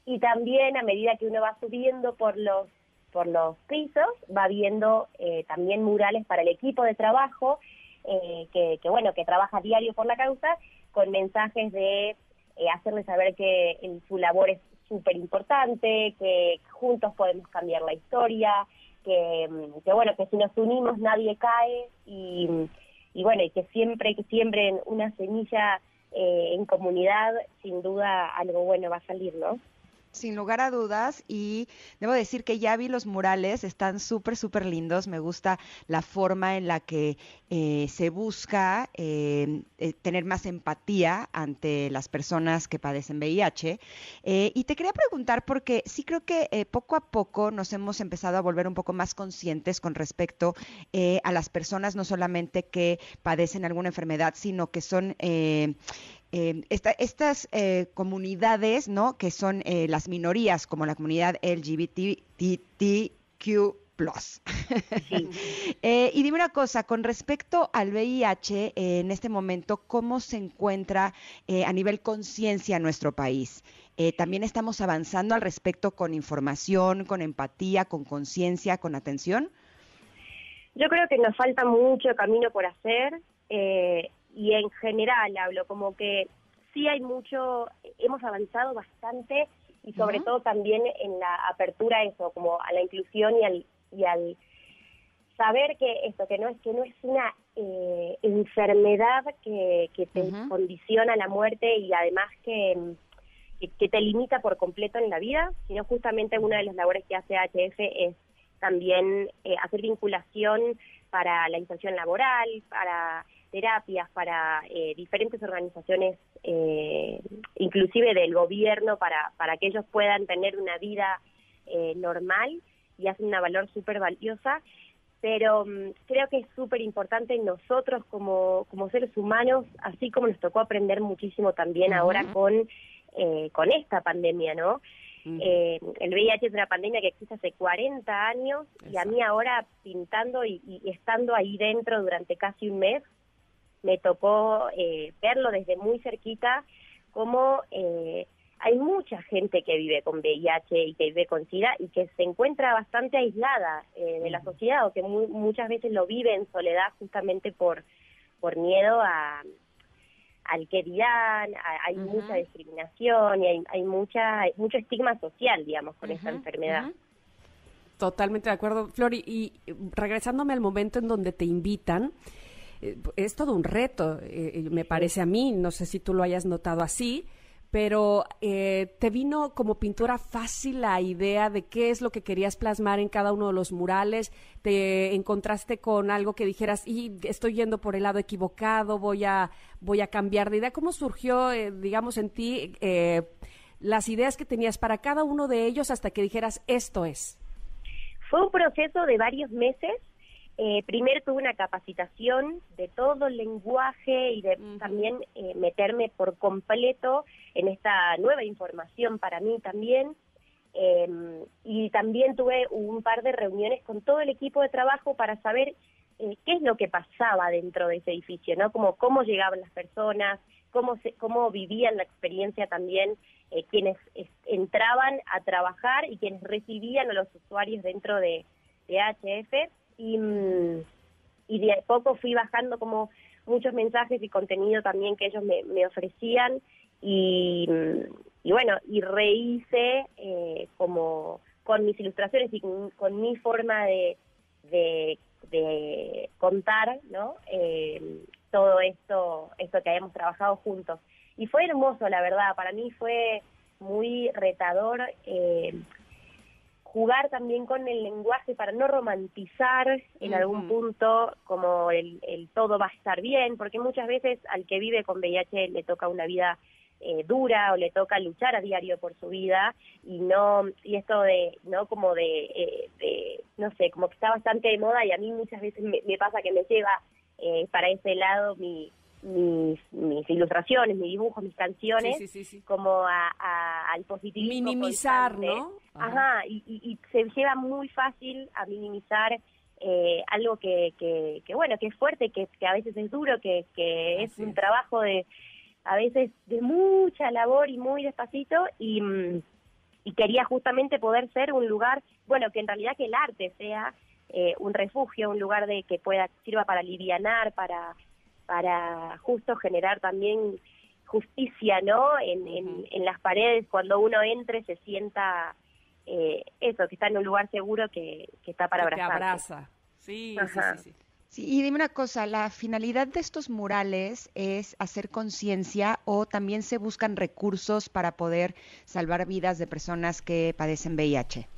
Y también a medida que uno va subiendo por los por los pisos, va viendo eh, también murales para el equipo de trabajo, eh, que, bueno, que trabaja diario por la causa, con mensajes de eh, hacerles saber que su labor es súper importante, que juntos podemos cambiar la historia, que, que, bueno, que si nos unimos nadie cae y, y bueno, y que siempre, que siempre una semilla en comunidad, sin duda algo bueno va a salir, ¿no? Sin lugar a dudas y debo decir que ya vi los murales, están súper, súper lindos, me gusta la forma en la que eh, se busca eh, eh, tener más empatía ante las personas que padecen VIH. y te quería preguntar porque sí creo que poco a poco nos hemos empezado a volver un poco más conscientes con respecto a las personas no solamente que padecen alguna enfermedad, sino que son eh, estas eh, comunidades, ¿no? Que son eh, las minorías, como la comunidad LGBTQ+. y dime una cosa, con respecto al VIH en este momento, ¿cómo se encuentra a nivel conciencia en nuestro país? ¿También estamos avanzando al respecto con información, con empatía, con conciencia, con atención? Yo creo que nos falta mucho camino por hacer y en general hablo, como que sí hay mucho, hemos avanzado bastante y sobre todo también en la apertura a eso, como a la inclusión y al, y al saber que esto, que no es, que no es una eh, enfermedad que, que te condiciona la muerte y además que, que, te limita por completo en la vida, sino justamente una de las labores que hace HF es también eh, hacer vinculación para la inserción laboral, para terapias para eh, diferentes organizaciones, eh, inclusive del gobierno, para, para que ellos puedan tener una vida eh, normal y hacen una valor súper valiosa. Pero mm, creo que es súper importante nosotros como, como seres humanos, así como nos tocó aprender muchísimo también ahora con, con esta pandemia, ¿no? el VIH es una pandemia que existe hace 40 años y a mí ahora pintando y, estando ahí dentro durante casi un mes, me tocó eh, verlo desde muy cerquita, como eh, hay mucha gente que vive con VIH y que vive con SIDA y que se encuentra bastante aislada eh, de la sociedad o que muchas veces lo vive en soledad justamente por, por miedo a al que dirán, hay mucha discriminación y hay, hay mucha mucho estigma social, digamos, con esta enfermedad. Totalmente de acuerdo, Flori. Y regresándome al momento en donde te invitan, eh, es todo un reto, eh, eh, me parece a mí, no sé si tú lo hayas notado así, pero ¿te vino como pintura fácil la idea de qué es lo que querías plasmar en cada uno de los murales? ¿Te encontraste con algo que dijeras, y estoy yendo por el lado equivocado, voy a, voy a cambiar de idea? ¿Cómo surgió, digamos, en ti las ideas que tenías para cada uno de ellos hasta que dijeras, esto es? Fue un proceso de varios meses eh, primero tuve una capacitación de todo el lenguaje y de también eh, meterme por completo en esta nueva información para mí también. Em, y también tuve un par de reuniones con todo el equipo de trabajo para saber eh, qué es lo que pasaba dentro de ese edificio, ¿no? Como cómo llegaban las personas, cómo, se, cómo vivían la experiencia también quienes entraban a trabajar y quienes recibían a los usuarios dentro de, de HF y, mm, y de a poco fui bajando como muchos mensajes y contenido también que ellos me, me ofrecían y, mm, y, bueno, y rehice eh, como con mis ilustraciones y con, mi forma de, de, contar, ¿no? Eh, todo esto, esto que habíamos trabajado juntos. Y fue hermoso, la verdad, para mí fue muy retador eh, jugar también con el lenguaje para no romantizar en algún punto como el, todo va a estar bien, porque muchas veces al que vive con VIH le toca una vida eh, dura o le toca luchar a diario por su vida y no y esto de no como de, eh, de no sé como que está bastante de moda y a mí muchas veces me, pasa que me lleva eh, para ese lado mi mis, mis ilustraciones, mis dibujos, mis canciones, como a, al positivismo. Minimizar, ¿no? Ajá, y, y, se lleva muy fácil a minimizar eh, algo que, que, que, bueno, que es fuerte, que, que a veces es duro, que, que es un trabajo de, a veces de mucha labor y muy despacito, y, y quería justamente poder ser un lugar, bueno, que en realidad que el arte sea eh, un refugio, un lugar de que pueda sirva para alivianar, para para justo generar también justicia, ¿no? En, en, las paredes, cuando uno entre se sienta eh, eso, que está en un lugar seguro que, que está para abrazar. Que abraza, sí, sí, sí, sí. y dime una cosa, ¿la finalidad de estos murales es hacer conciencia o también se buscan recursos para poder salvar vidas de personas que padecen VIH?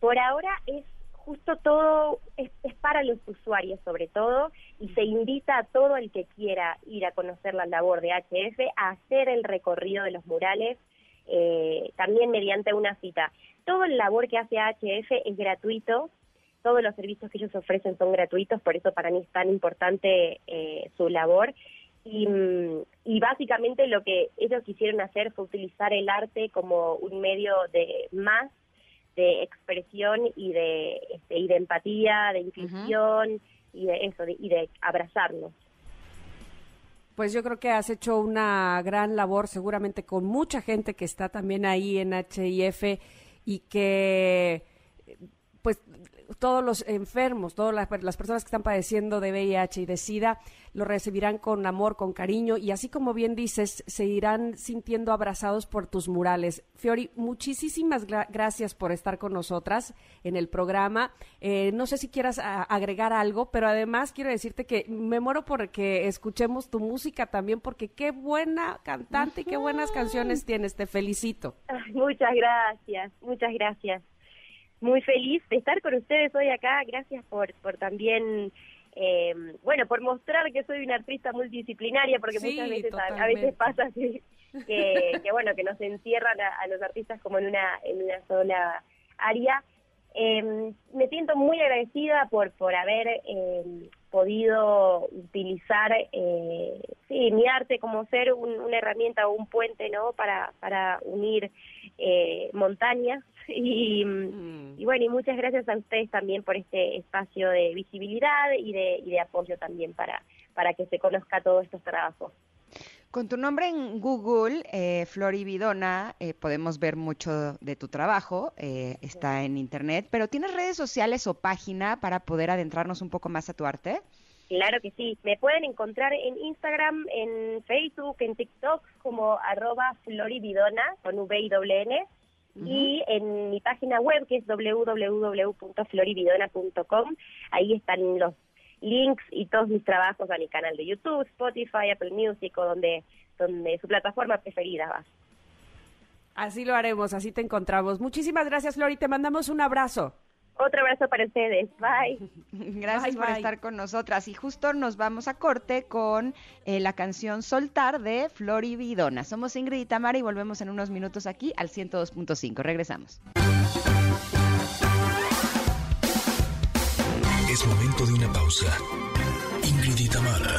Por ahora es justo todo es, para los usuarios sobre todo y se invita a todo el que quiera ir a conocer la labor de HF a hacer el recorrido de los murales eh, también mediante una cita. Todo el labor que hace HF es gratuito, todos los servicios que ellos ofrecen son gratuitos, por eso para mí es tan importante eh, su labor y, y, básicamente lo que ellos quisieron hacer fue utilizar el arte como un medio de más de expresión y de, este, y de empatía, de inclusión y de eso, y de abrazarnos. Pues yo creo que has hecho una gran labor, seguramente con mucha gente que está también ahí en HIF y que pues todos los enfermos, todas las, personas que están padeciendo de VIH y de SIDA lo recibirán con amor, con cariño y así como bien dices, se irán sintiendo abrazados por tus murales. Fiori, muchísimas gracias por estar con nosotras en el programa. Eh, no sé si quieras agregar algo, pero además quiero decirte que me muero porque escuchemos tu música también, porque qué buena cantante y qué buenas canciones tienes. Te felicito. Muchas gracias, muchas gracias muy feliz de estar con ustedes hoy acá. Gracias por, por también, eh, bueno, por mostrar que soy una artista multidisciplinaria, porque muchas veces a, veces pasa así, que, que, bueno, que nos encierran a, los artistas como en una, en una sola área. Eh, me siento muy agradecida por, por haber eh, podido utilizar eh, sí, mi arte como ser una herramienta o un puente no para, para unir eh, montañas y, mm. y, bueno y muchas gracias a ustedes también por este espacio de visibilidad y de, y de apoyo también para, para que se conozca todos estos trabajos. Con tu nombre en Google, eh, Florividona, eh, podemos ver mucho de tu trabajo, eh, está en internet, pero ¿tienes redes sociales o página para poder adentrarnos un poco más a tu arte? Claro que sí, me pueden encontrar en Instagram, en Facebook, en TikTok como arroba florividona con V y N. Y en mi página web que es www.florividona.com, ahí están los links y todos mis trabajos a mi canal de YouTube, Spotify, Apple Music o donde, donde su plataforma preferida va. Así lo haremos, así te encontramos. Muchísimas gracias, Flori, te mandamos un abrazo. Otro abrazo para ustedes. Bye. Gracias por estar con nosotras. Y justo nos vamos a corte con eh, la canción Soltar de Flori Vidona. Somos Ingrid y Tamara y volvemos en unos minutos aquí al 102.5. Regresamos. Momento de una pausa. Ingrid y Tamara,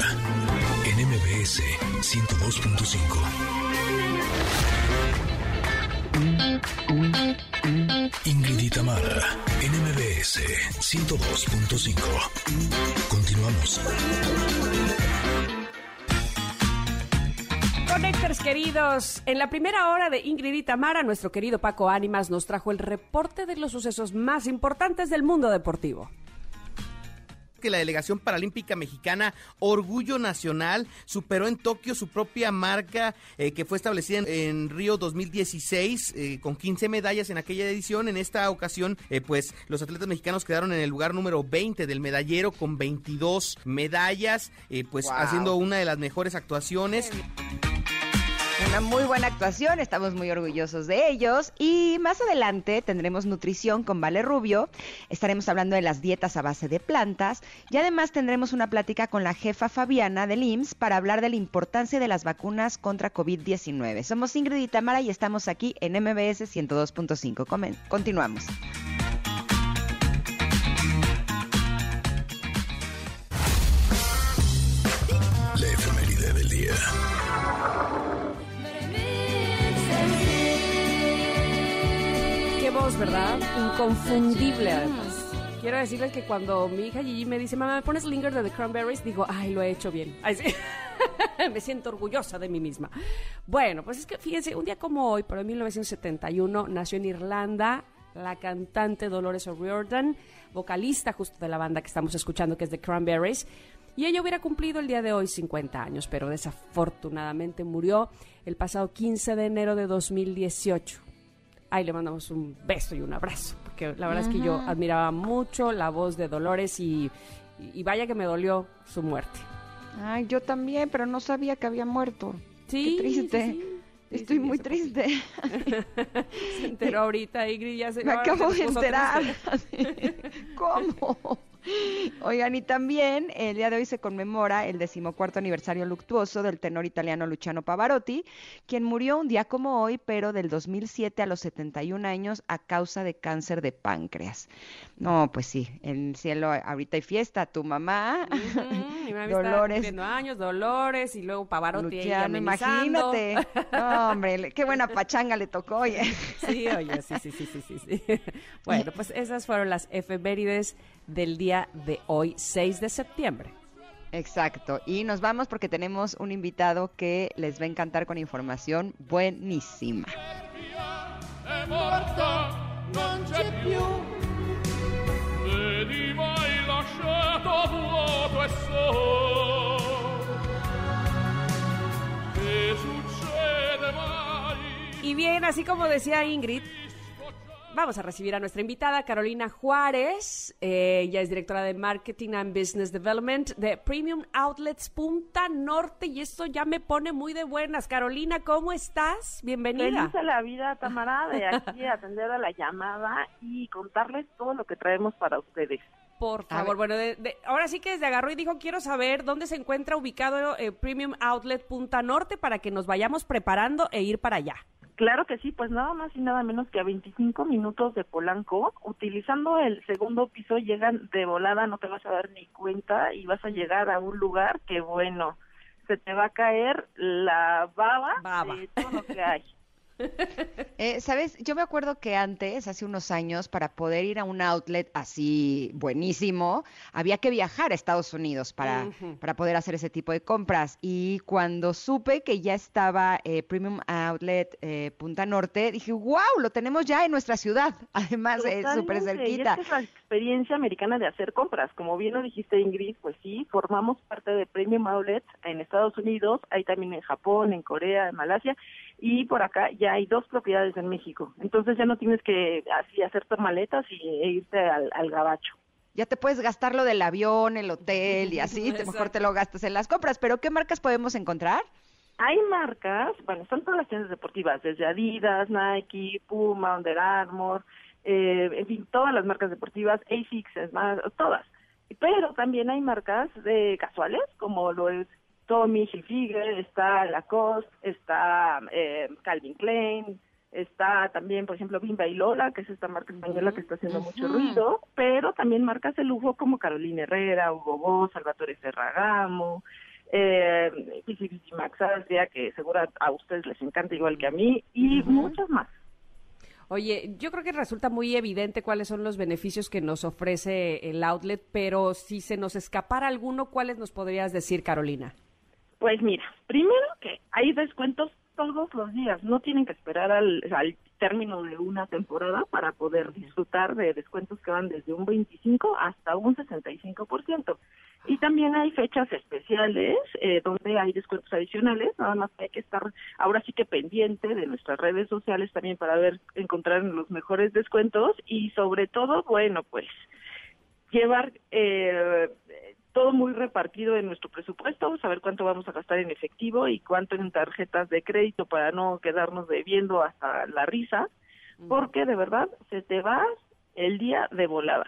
en MBS 102.5. Ingrid y Tamara, en MBS 102.5. Continuamos. Conectores queridos, en la primera hora de Ingrid y Tamara, nuestro querido Paco Ánimas nos trajo el reporte de los sucesos más importantes del mundo deportivo que la delegación paralímpica mexicana Orgullo Nacional superó en Tokio su propia marca eh, que fue establecida en, Río 2016 eh, con 15 medallas en aquella edición. En esta ocasión, eh, pues los atletas mexicanos quedaron en el lugar número 20 del medallero con 22 medallas, pues haciendo una de las mejores actuaciones. Una muy buena actuación, estamos muy orgullosos de ellos. Y más adelante tendremos nutrición con Vale Rubio, estaremos hablando de las dietas a base de plantas y además tendremos una plática con la jefa Fabiana del IMSS para hablar de la importancia de las vacunas contra COVID-19. Somos Ingrid y Tamara y estamos aquí en MBS 102.5. Continuamos. Voz, ¿verdad? Inconfundible además. Quiero decirles que cuando mi hija Gigi me dice, mamá, ¿me pones Linger de The Cranberries? Digo, ay, lo he hecho bien. me siento orgullosa de mí misma. Bueno, pues es que fíjense, un día como hoy, pero en 1971, nació en Irlanda la cantante Dolores O'Riordan, vocalista justo de la banda que estamos escuchando, que es The Cranberries. Y ella hubiera cumplido el día de hoy 50 años, pero desafortunadamente murió el pasado 15 de enero de 2018 ahí le mandamos un beso y un abrazo, porque la verdad es que yo admiraba mucho la voz de Dolores y, vaya que me dolió su muerte. Ay, yo también, pero no sabía que había muerto. Sí. Qué triste. Estoy muy triste. se enteró ahorita, Ingrid, ya se... Me acabo de enterar. ¿Cómo? Oigan, y también el día de hoy se conmemora el decimocuarto aniversario luctuoso del tenor italiano Luciano Pavarotti, quien murió un día como hoy, pero del 2007 a los 71 años a causa de cáncer de páncreas. No, pues sí, en el cielo ahorita hay fiesta, tu mamá, Dolores. años, Dolores, y luego Pavarotti Luciano, imagínate. No, hombre, qué buena pachanga le tocó, oye. Sí, oye, sí, sí, sí, sí, sí. Bueno, pues esas fueron las efemérides del día de hoy, 6 de septiembre. Exacto. Y nos vamos porque tenemos un invitado que les va a encantar con información buenísima. Y bien, así como decía Ingrid, vamos a recibir a nuestra invitada, Carolina Juárez. Eh, ella es directora de Marketing and Business Development de Premium Outlets Punta Norte y esto ya me pone muy de buenas. Carolina, ¿cómo estás? Bienvenida. Feliz a la vida, Tamara, de aquí atender a la llamada y contarles todo lo que traemos para ustedes. Por favor, bueno, ahora sí que desde agarró y dijo, quiero saber dónde se encuentra ubicado eh, Premium Outlet Punta Norte para que nos vayamos preparando e ir para allá. Claro que sí, pues nada más y nada menos que a 25 minutos de Polanco, utilizando el segundo piso llegan de volada, no te vas a dar ni cuenta y vas a llegar a un lugar que bueno, se te va a caer la baba, baba. de todo lo que hay. Eh, Sabes, yo me acuerdo que antes, hace unos años, para poder ir a un outlet así buenísimo, había que viajar a Estados Unidos para, para poder hacer ese tipo de compras. Y cuando supe que ya estaba eh, Premium Outlet eh, Punta Norte, dije, wow, lo tenemos ya en nuestra ciudad. Además, es súper cerquita. es experiencia americana de hacer compras. Como bien lo dijiste, Ingrid, pues sí, formamos parte de Premium Outlet en Estados Unidos, hay también en Japón, en Corea, en Malasia y por acá ya hay dos propiedades en México. Entonces ya no tienes que así hacer tus maletas y, e irte al, gabacho. Ya te puedes gastar lo del avión, el hotel y así, te, mejor te lo gastas en las compras. Pero ¿qué marcas podemos encontrar? Hay marcas, bueno, son todas las tiendas deportivas, desde Adidas, Nike, Puma, Under Armour, eh, en fin, todas las marcas deportivas, ASICS, es más, todas. Pero también hay marcas de casuales, como lo es Tommy Hilfiger, está Lacoste, está eh, Calvin Klein, está también, por ejemplo, Bimba y Lola, que es esta marca española que está haciendo mucho ruido, pero también marcas de lujo como Carolina Herrera, Hugo Boss, Salvatore Ferragamo, eh, Max Asia, que seguro a ustedes les encanta igual que a mí, y muchas más. Oye, yo creo que resulta muy evidente cuáles son los beneficios que nos ofrece el outlet, pero si se nos escapara alguno, ¿cuáles nos podrías decir, Carolina? Pues mira, primero que hay descuentos todos los días, no tienen que esperar al, término de una temporada para poder disfrutar de descuentos que van desde un 25 hasta un 65%. Y también hay fechas especiales eh, donde hay descuentos adicionales, nada más hay que estar ahora sí que pendiente de nuestras redes sociales también para ver, encontrar los mejores descuentos y sobre todo, bueno, pues llevar eh, todo muy repartido en nuestro presupuesto, saber cuánto vamos a gastar en efectivo y cuánto en tarjetas de crédito para no quedarnos debiendo hasta la risa, porque de verdad se te va el día de volada.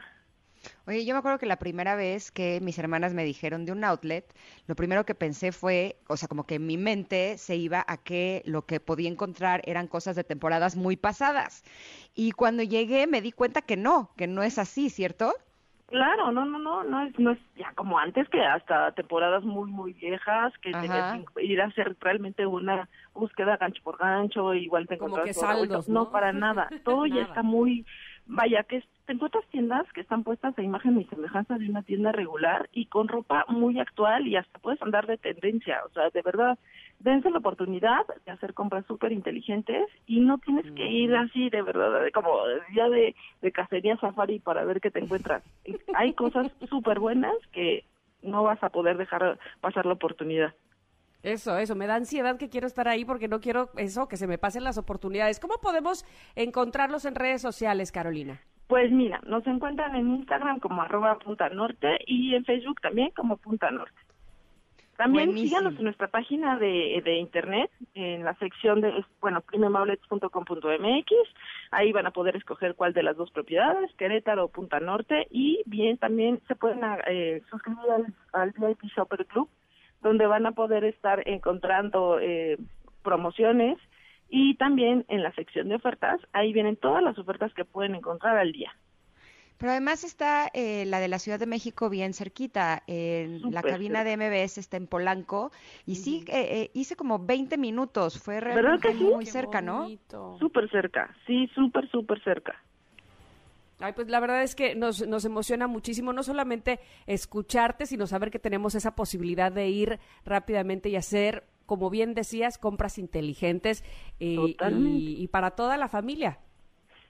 Oye, yo me acuerdo que la primera vez que mis hermanas me dijeron de un outlet, lo primero que pensé fue, o sea, como que en mi mente se iba a que lo que podía encontrar eran cosas de temporadas muy pasadas. Y cuando llegué me di cuenta que no, que no es así, ¿cierto? Claro, no, no, no, no es, no es ya como antes que hasta temporadas muy, muy viejas que tenías que ir a hacer realmente una búsqueda gancho por gancho, igual te como encuentras saldos, ¿no? ¿no? para nada, todo ya está muy, vaya, que te encuentras tiendas que están puestas a imagen y semejanza de una tienda regular y con ropa muy actual y hasta puedes andar de tendencia, o sea, de verdad, dense la oportunidad de hacer compras súper inteligentes y no tienes que ir así de verdad, como ya de, de cacería safari para ver qué te encuentras. Hay cosas súper buenas que no vas a poder dejar pasar la oportunidad. Eso, eso, me da ansiedad que quiero estar ahí porque no quiero eso, que se me pasen las oportunidades. ¿Cómo podemos encontrarlos en redes sociales, Carolina? Pues mira, nos encuentran en Instagram como arroba Punta Norte y en Facebook también como Punta Norte. También síganos en nuestra página de, de, internet, en la sección de, bueno, premiumoutlets.com.mx. Ahí van a poder escoger cuál de las dos propiedades, Querétaro o Punta Norte. Y bien, también se pueden eh, suscribir al, al VIP Shopper Club, donde van a poder estar encontrando eh, promociones. Y también en la sección de ofertas, ahí vienen todas las ofertas que pueden encontrar al día. Pero además está eh, la de la Ciudad de México bien cerquita. la cabina de MBS está en Polanco. Y sí, eh, eh, hice como 20 minutos. Fue realmente muy cerca, ¿no? Súper cerca. Sí, súper, súper cerca. Ay, pues la verdad es que nos, nos emociona muchísimo, no solamente escucharte, sino saber que tenemos esa posibilidad de ir rápidamente y hacer, como bien decías, compras inteligentes y, y para toda la familia.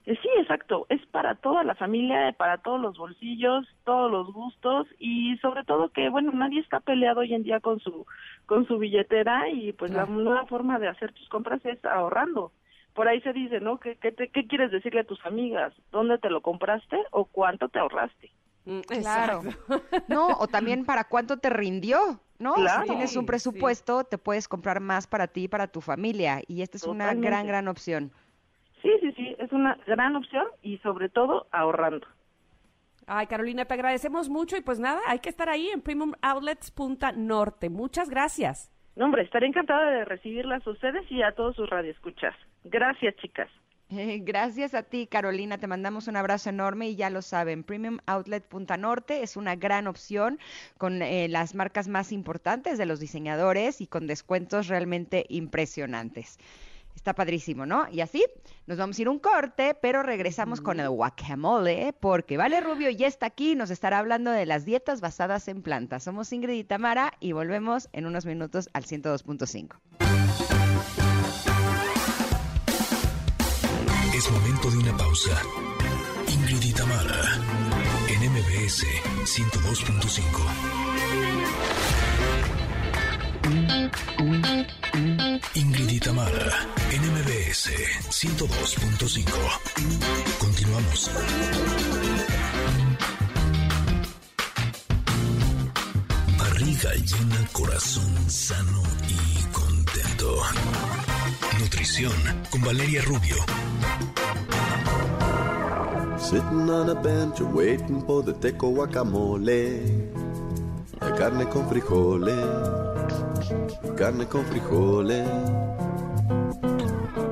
Sí, exacto. Es para toda la familia, para todos los bolsillos, todos los gustos y sobre todo que, bueno, nadie está peleado hoy en día con su con su billetera y pues la nueva forma de hacer tus compras es ahorrando. Por ahí se dice, ¿no? ¿Qué, qué, qué quieres decirle a tus amigas? ¿Dónde te lo compraste o cuánto te ahorraste? Mm, claro. No, o también para cuánto te rindió, ¿no? Si tienes un presupuesto, te puedes comprar más para ti y para tu familia. Y esta es una gran, gran opción. Sí, sí, sí, es una gran opción y sobre todo ahorrando. Ay, Carolina, te agradecemos mucho y pues nada, hay que estar ahí en Premium Outlets Punta Norte. Muchas gracias. No, hombre, estaré encantada de recibirlas a ustedes y a todos sus radioescuchas. Gracias, chicas. gracias a ti, Carolina. Te mandamos un abrazo enorme y ya lo saben, Premium Outlet Punta Norte es una gran opción con eh, las marcas más importantes de los diseñadores y con descuentos realmente impresionantes. Está padrísimo, ¿no? Y así nos vamos a ir un corte, pero regresamos con el guacamole, porque Vale Rubio ya está aquí, nos estará hablando de las dietas basadas en plantas. Somos Ingrid y Tamara y volvemos en unos minutos al 102.5. Es momento de una pausa. Ingrid y Tamara, en MBS 102.5. Ingrid y Tamara, NMBS 102.5. Continuamos. Barriga llena, corazón sano y contento. Nutrición con Valeria Rubio. Sitting on a bench waiting for the teco guacamole. La carne con frijoles carne con frijoles.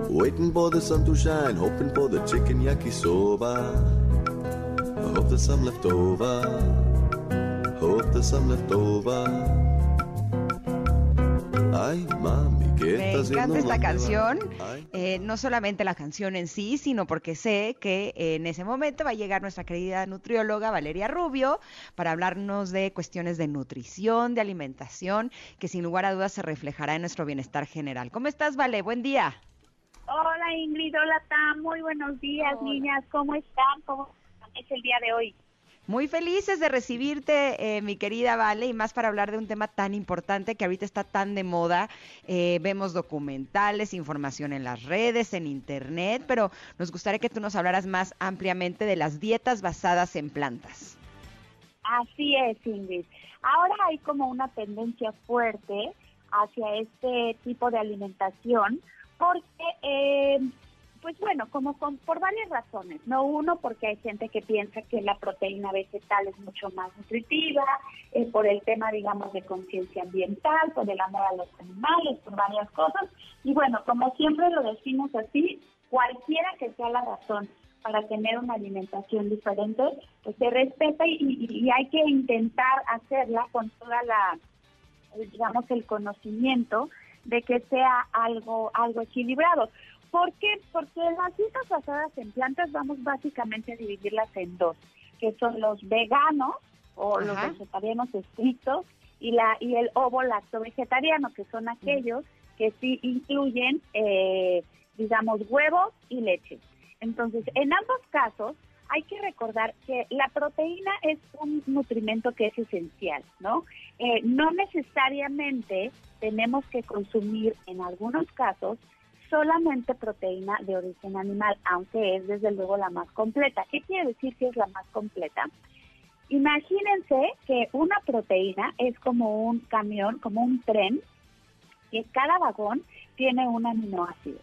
Waiting for the sun to shine, hoping for the chicken yakisoba. I hope there's some left over. Hope there's some left over. Ay, mami, ¿qué Me encanta esta canción, eh, no solamente la canción en sí, sino porque sé que en ese momento va a llegar nuestra querida nutrióloga Valeria Rubio para hablarnos de cuestiones de nutrición, de alimentación, que sin lugar a dudas se reflejará en nuestro bienestar general. ¿Cómo estás, Vale? Buen día. Hola, Ingrid, hola, Tam, muy buenos días, niñas, ¿cómo están? ¿Cómo es el día de hoy? Muy felices de recibirte, eh, mi querida Vale, y más para hablar de un tema tan importante que ahorita está tan de moda. Eh, vemos documentales, información en las redes, en internet, pero nos gustaría que tú nos hablaras más ampliamente de las dietas basadas en plantas. Así es, Ingrid. Ahora hay como una tendencia fuerte hacia este tipo de alimentación porque eh, pues bueno, como por varias razones. No uno, porque hay gente que piensa que la proteína vegetal es mucho más nutritiva, eh, por el tema, digamos, de conciencia ambiental, por el amor a los animales, por varias cosas. Y bueno, como siempre lo decimos así, cualquiera que sea la razón para tener una alimentación diferente, pues se respeta y, y hay que intentar hacerla con toda la, digamos, el conocimiento de que sea algo, algo equilibrado. ¿Por qué? Porque las dietas basadas en plantas vamos básicamente a dividirlas en dos, que son los veganos o los vegetarianos estrictos y la y el ovo lacto vegetariano, que son aquellos que sí incluyen, eh, digamos, huevos y leche. Entonces, en ambos casos hay que recordar que la proteína es un nutrimento que es esencial, ¿no? Eh, no necesariamente tenemos que consumir en algunos casos solamente proteína de origen animal, aunque es desde luego la más completa. ¿Qué quiere decir que es la más completa? Imagínense que una proteína es como un camión, como un tren, que cada vagón tiene un aminoácido.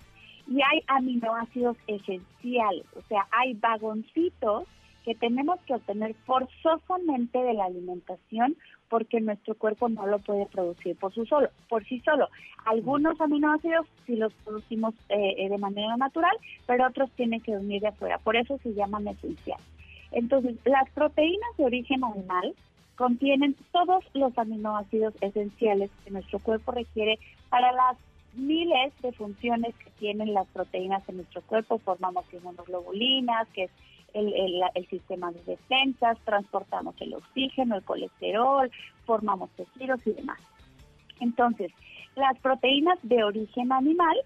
Y hay aminoácidos esenciales, o sea, hay vagoncitos que tenemos que obtener forzosamente de la alimentación porque nuestro cuerpo no lo puede producir por, su solo, por sí solo. Algunos aminoácidos sí los producimos eh, eh, de manera natural, pero otros tienen que venir de afuera. Por eso se llaman esenciales. Entonces, las proteínas de origen animal contienen todos los aminoácidos esenciales que nuestro cuerpo requiere para las miles de funciones que tienen las proteínas en nuestro cuerpo. Formamos inmunoglobulinas, que es el, sistema de defensas, transportamos el oxígeno, el colesterol, formamos tejidos y demás. Entonces, las proteínas de origen animal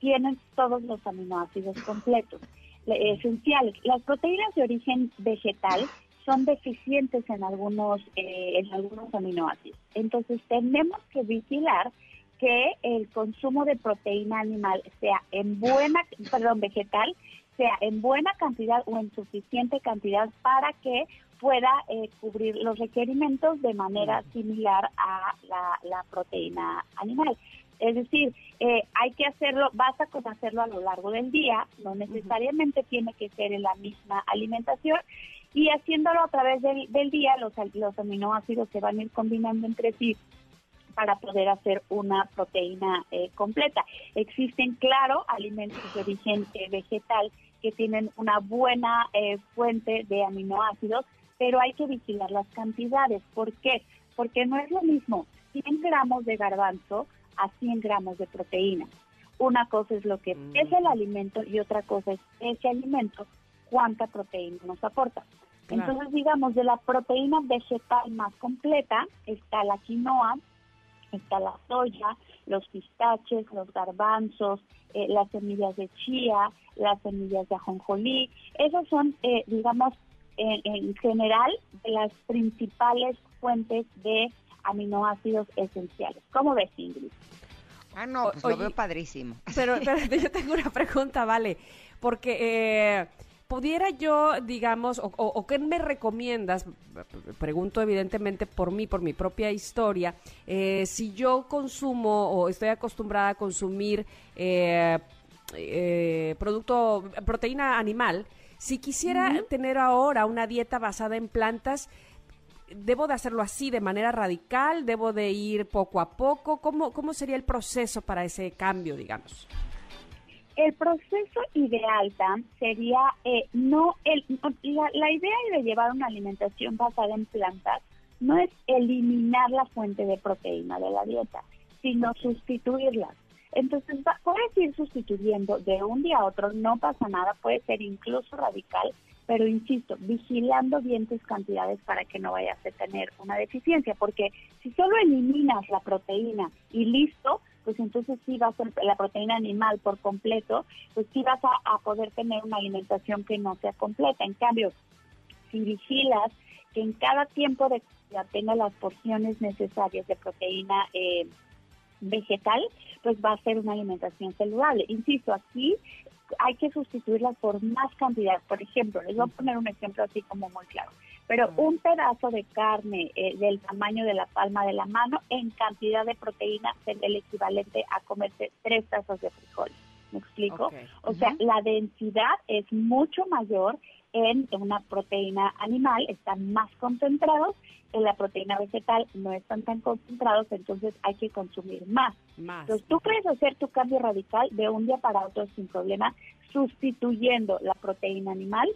tienen todos los aminoácidos completos, esenciales. Las proteínas de origen vegetal son deficientes en algunos, eh, en algunos aminoácidos. Entonces, tenemos que vigilar que el consumo de proteína animal sea en buena, perdón, vegetal, sea en buena cantidad o en suficiente cantidad para que pueda eh, cubrir los requerimientos de manera similar a la, proteína animal. Es decir, eh, hay que hacerlo, basta con hacerlo a lo largo del día, no necesariamente tiene que ser en la misma alimentación y haciéndolo a través del, del día, los, los aminoácidos se van a ir combinando entre sí para poder hacer una proteína eh, completa. Existen, claro, alimentos de origen eh, vegetal que tienen una buena eh, fuente de aminoácidos, pero hay que vigilar las cantidades. ¿Por qué? Porque no es lo mismo 100 gramos de garbanzo a 100 gramos de proteína. Una cosa es lo que mm. es el alimento y otra cosa es ese alimento, cuánta proteína nos aporta. Entonces, digamos, de la proteína vegetal más completa está la quinoa, está la soya, los pistaches, los garbanzos, eh, las semillas de chía, las semillas de ajonjolí. Esas son, eh, digamos, en general, de las principales fuentes de aminoácidos esenciales. ¿Cómo ves, Ingrid? Ah, no, pues lo veo padrísimo. Pero, pero, yo tengo una pregunta, vale, porque eh, pudiera yo, digamos, o, qué me recomiendas, pregunto evidentemente por mí, por mi propia historia, eh, si yo consumo o estoy acostumbrada a consumir eh, eh, producto, proteína animal, si quisiera tener ahora una dieta basada en plantas, ¿Debo de hacerlo así de manera radical? ¿Debo de ir poco a poco? ¿Cómo, cómo sería el proceso para ese cambio, digamos? El proceso ideal, Tam, sería eh, no el, la, la idea de llevar una alimentación basada en plantas no es eliminar la fuente de proteína de la dieta, sino sustituirlas. Entonces, puedes ir sustituyendo de un día a otro, no pasa nada, puede ser incluso radical, pero insisto, vigilando bien tus cantidades para que no vayas a tener una deficiencia, porque si solo eliminas la proteína y listo, pues entonces sí vas a la proteína animal por completo, pues sí vas a, poder tener una alimentación que no sea completa. En cambio, si vigilas que en cada tiempo de tenga las porciones necesarias de proteína eh, vegetal, pues va a ser una alimentación saludable. Insisto, aquí hay que sustituirlas por más cantidad. Por ejemplo, les voy a poner un ejemplo así como muy claro. Pero un pedazo de carne eh, del tamaño de la palma de la mano en cantidad de proteína es el equivalente a comerse tres tazas de frijol. ¿Me explico? O sea, la densidad es mucho mayor en una proteína animal, están más concentrados, en la proteína vegetal no están tan concentrados, entonces hay que consumir más. más. Entonces tú puedes hacer tu cambio radical de un día para otro sin problema, sustituyendo la proteína animal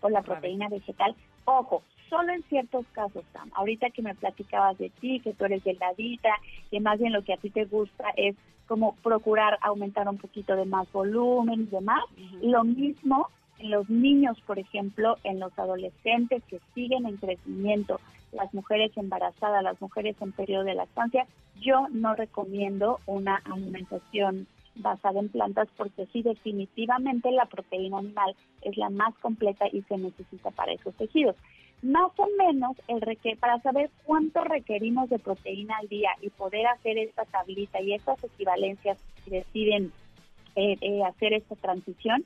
por la proteína vegetal. Ojo, solo en ciertos casos, Sam. Ahorita que me platicabas de ti, que tú eres delgadita, que más bien lo que a ti te gusta es como procurar aumentar un poquito de más volumen y demás. Lo mismo en los niños, por ejemplo, en los adolescentes que siguen en crecimiento, las mujeres embarazadas, las mujeres en periodo de lactancia, yo no recomiendo una alimentación basada en plantas porque sí definitivamente la proteína animal es la más completa y se necesita para esos tejidos. Más o menos el reque para saber cuánto requerimos de proteína al día y poder hacer esta tablita y estas equivalencias si deciden eh, eh, hacer esta transición,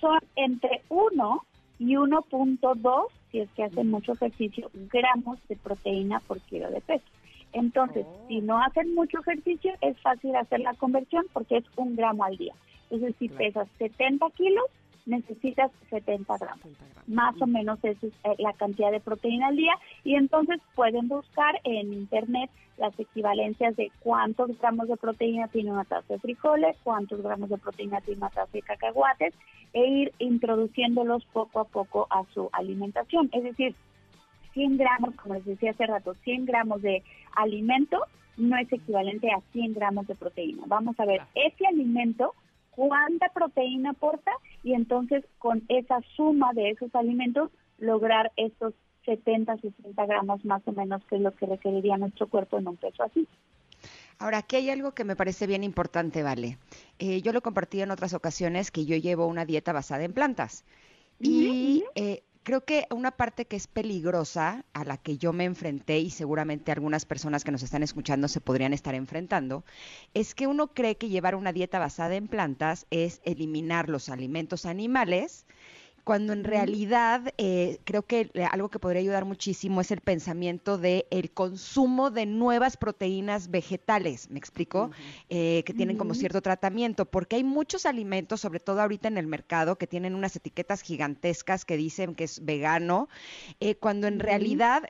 son entre 1 y 1.2 si es que hacen mucho ejercicio, gramos de proteína por kilo de peso. Entonces, si no hacen mucho ejercicio, es fácil hacer la conversión porque es un gramo al día. Entonces, si pesas 70 kilos, necesitas 70 gramos. Más o menos esa es eh, la cantidad de proteína al día. Y entonces pueden buscar en internet las equivalencias de cuántos gramos de proteína tiene una taza de frijoles, cuántos gramos de proteína tiene una taza de cacahuates, e ir introduciéndolos poco a poco a su alimentación. Es decir, 100 gramos, como les decía hace rato, 100 gramos de alimento no es equivalente a 100 gramos de proteína. Vamos a ver, ese alimento, cuánta proteína aporta y entonces con esa suma de esos alimentos lograr estos 70, 60 gramos más o menos, que es lo que requeriría nuestro cuerpo en un peso así. Ahora, aquí hay algo que me parece bien importante, Vale. Eh, yo lo compartí en otras ocasiones que yo llevo una dieta basada en plantas. Y eh, creo que una parte que es peligrosa, a la que yo me enfrenté y seguramente algunas personas que nos están escuchando se podrían estar enfrentando, es que uno cree que llevar una dieta basada en plantas es eliminar los alimentos animales cuando en realidad eh, creo que algo que podría ayudar muchísimo es el pensamiento de el consumo de nuevas proteínas vegetales, ¿me explico? Eh, que tienen como cierto tratamiento, porque hay muchos alimentos, sobre todo ahorita en el mercado, que tienen unas etiquetas gigantescas que dicen que es vegano, eh, cuando en realidad,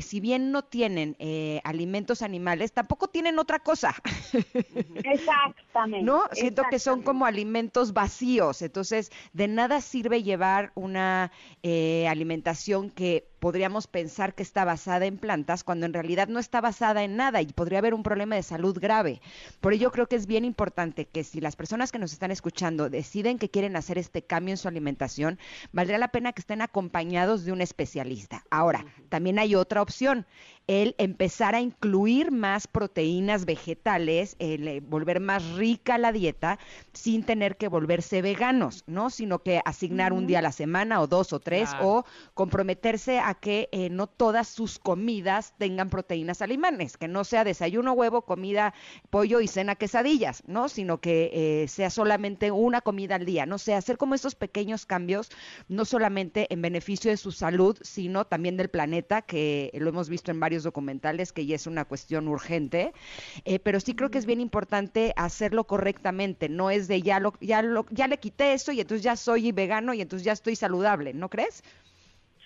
si bien no tienen alimentos animales, tampoco tienen otra cosa. Exactamente. ¿No? Siento que son como alimentos vacíos, entonces de nada sirve llevar una eh, alimentación que podríamos pensar que está basada en plantas cuando en realidad no está basada en nada y podría haber un problema de salud grave. Por ello creo que es bien importante que si las personas que nos están escuchando deciden que quieren hacer este cambio en su alimentación, valdría la pena que estén acompañados de un especialista. Ahora, también hay otra opción, el empezar a incluir más proteínas vegetales, el eh, volver más rica la dieta sin tener que volverse veganos, ¿no? Sino que asignar un día a la semana o dos o tres o comprometerse a que eh, no todas sus comidas tengan proteínas alemanes, que no sea desayuno, huevo, comida, pollo y cena quesadillas, ¿no? Sino que eh, sea solamente una comida al día, no sé, hacer como estos pequeños cambios, no solamente en beneficio de su salud, sino también del planeta, que lo hemos visto en varios documentales, que ya es una cuestión urgente, eh, pero sí creo que es bien importante hacerlo correctamente, no es de ya lo, ya lo, ya le quité eso y entonces ya soy vegano y entonces ya estoy saludable, ¿no crees?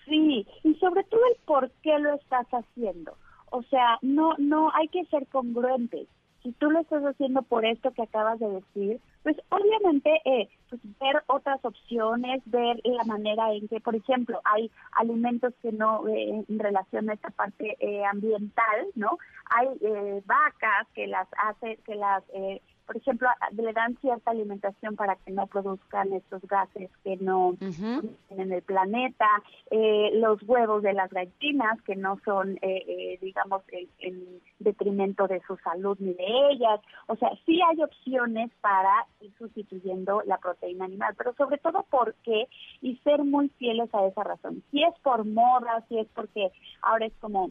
Sí, y sobre todo el por qué lo estás haciendo. O sea, no, no hay que ser congruentes. Si tú lo estás haciendo por esto que acabas de decir, pues obviamente eh, pues ver otras opciones, ver la manera en que, por ejemplo, hay alimentos que no, eh, en relación a esta parte eh, ambiental, ¿no? Hay eh, vacas que las hace, que las eh, por ejemplo, le dan cierta alimentación para que no produzcan estos gases que no en el planeta, eh, los huevos de las gallinas que no son, eh, eh, digamos, en, detrimento de su salud ni de ellas. O sea, sí hay opciones para ir sustituyendo la proteína animal, pero sobre todo porque y ser muy fieles a esa razón. Si es por moda, si es porque ahora es como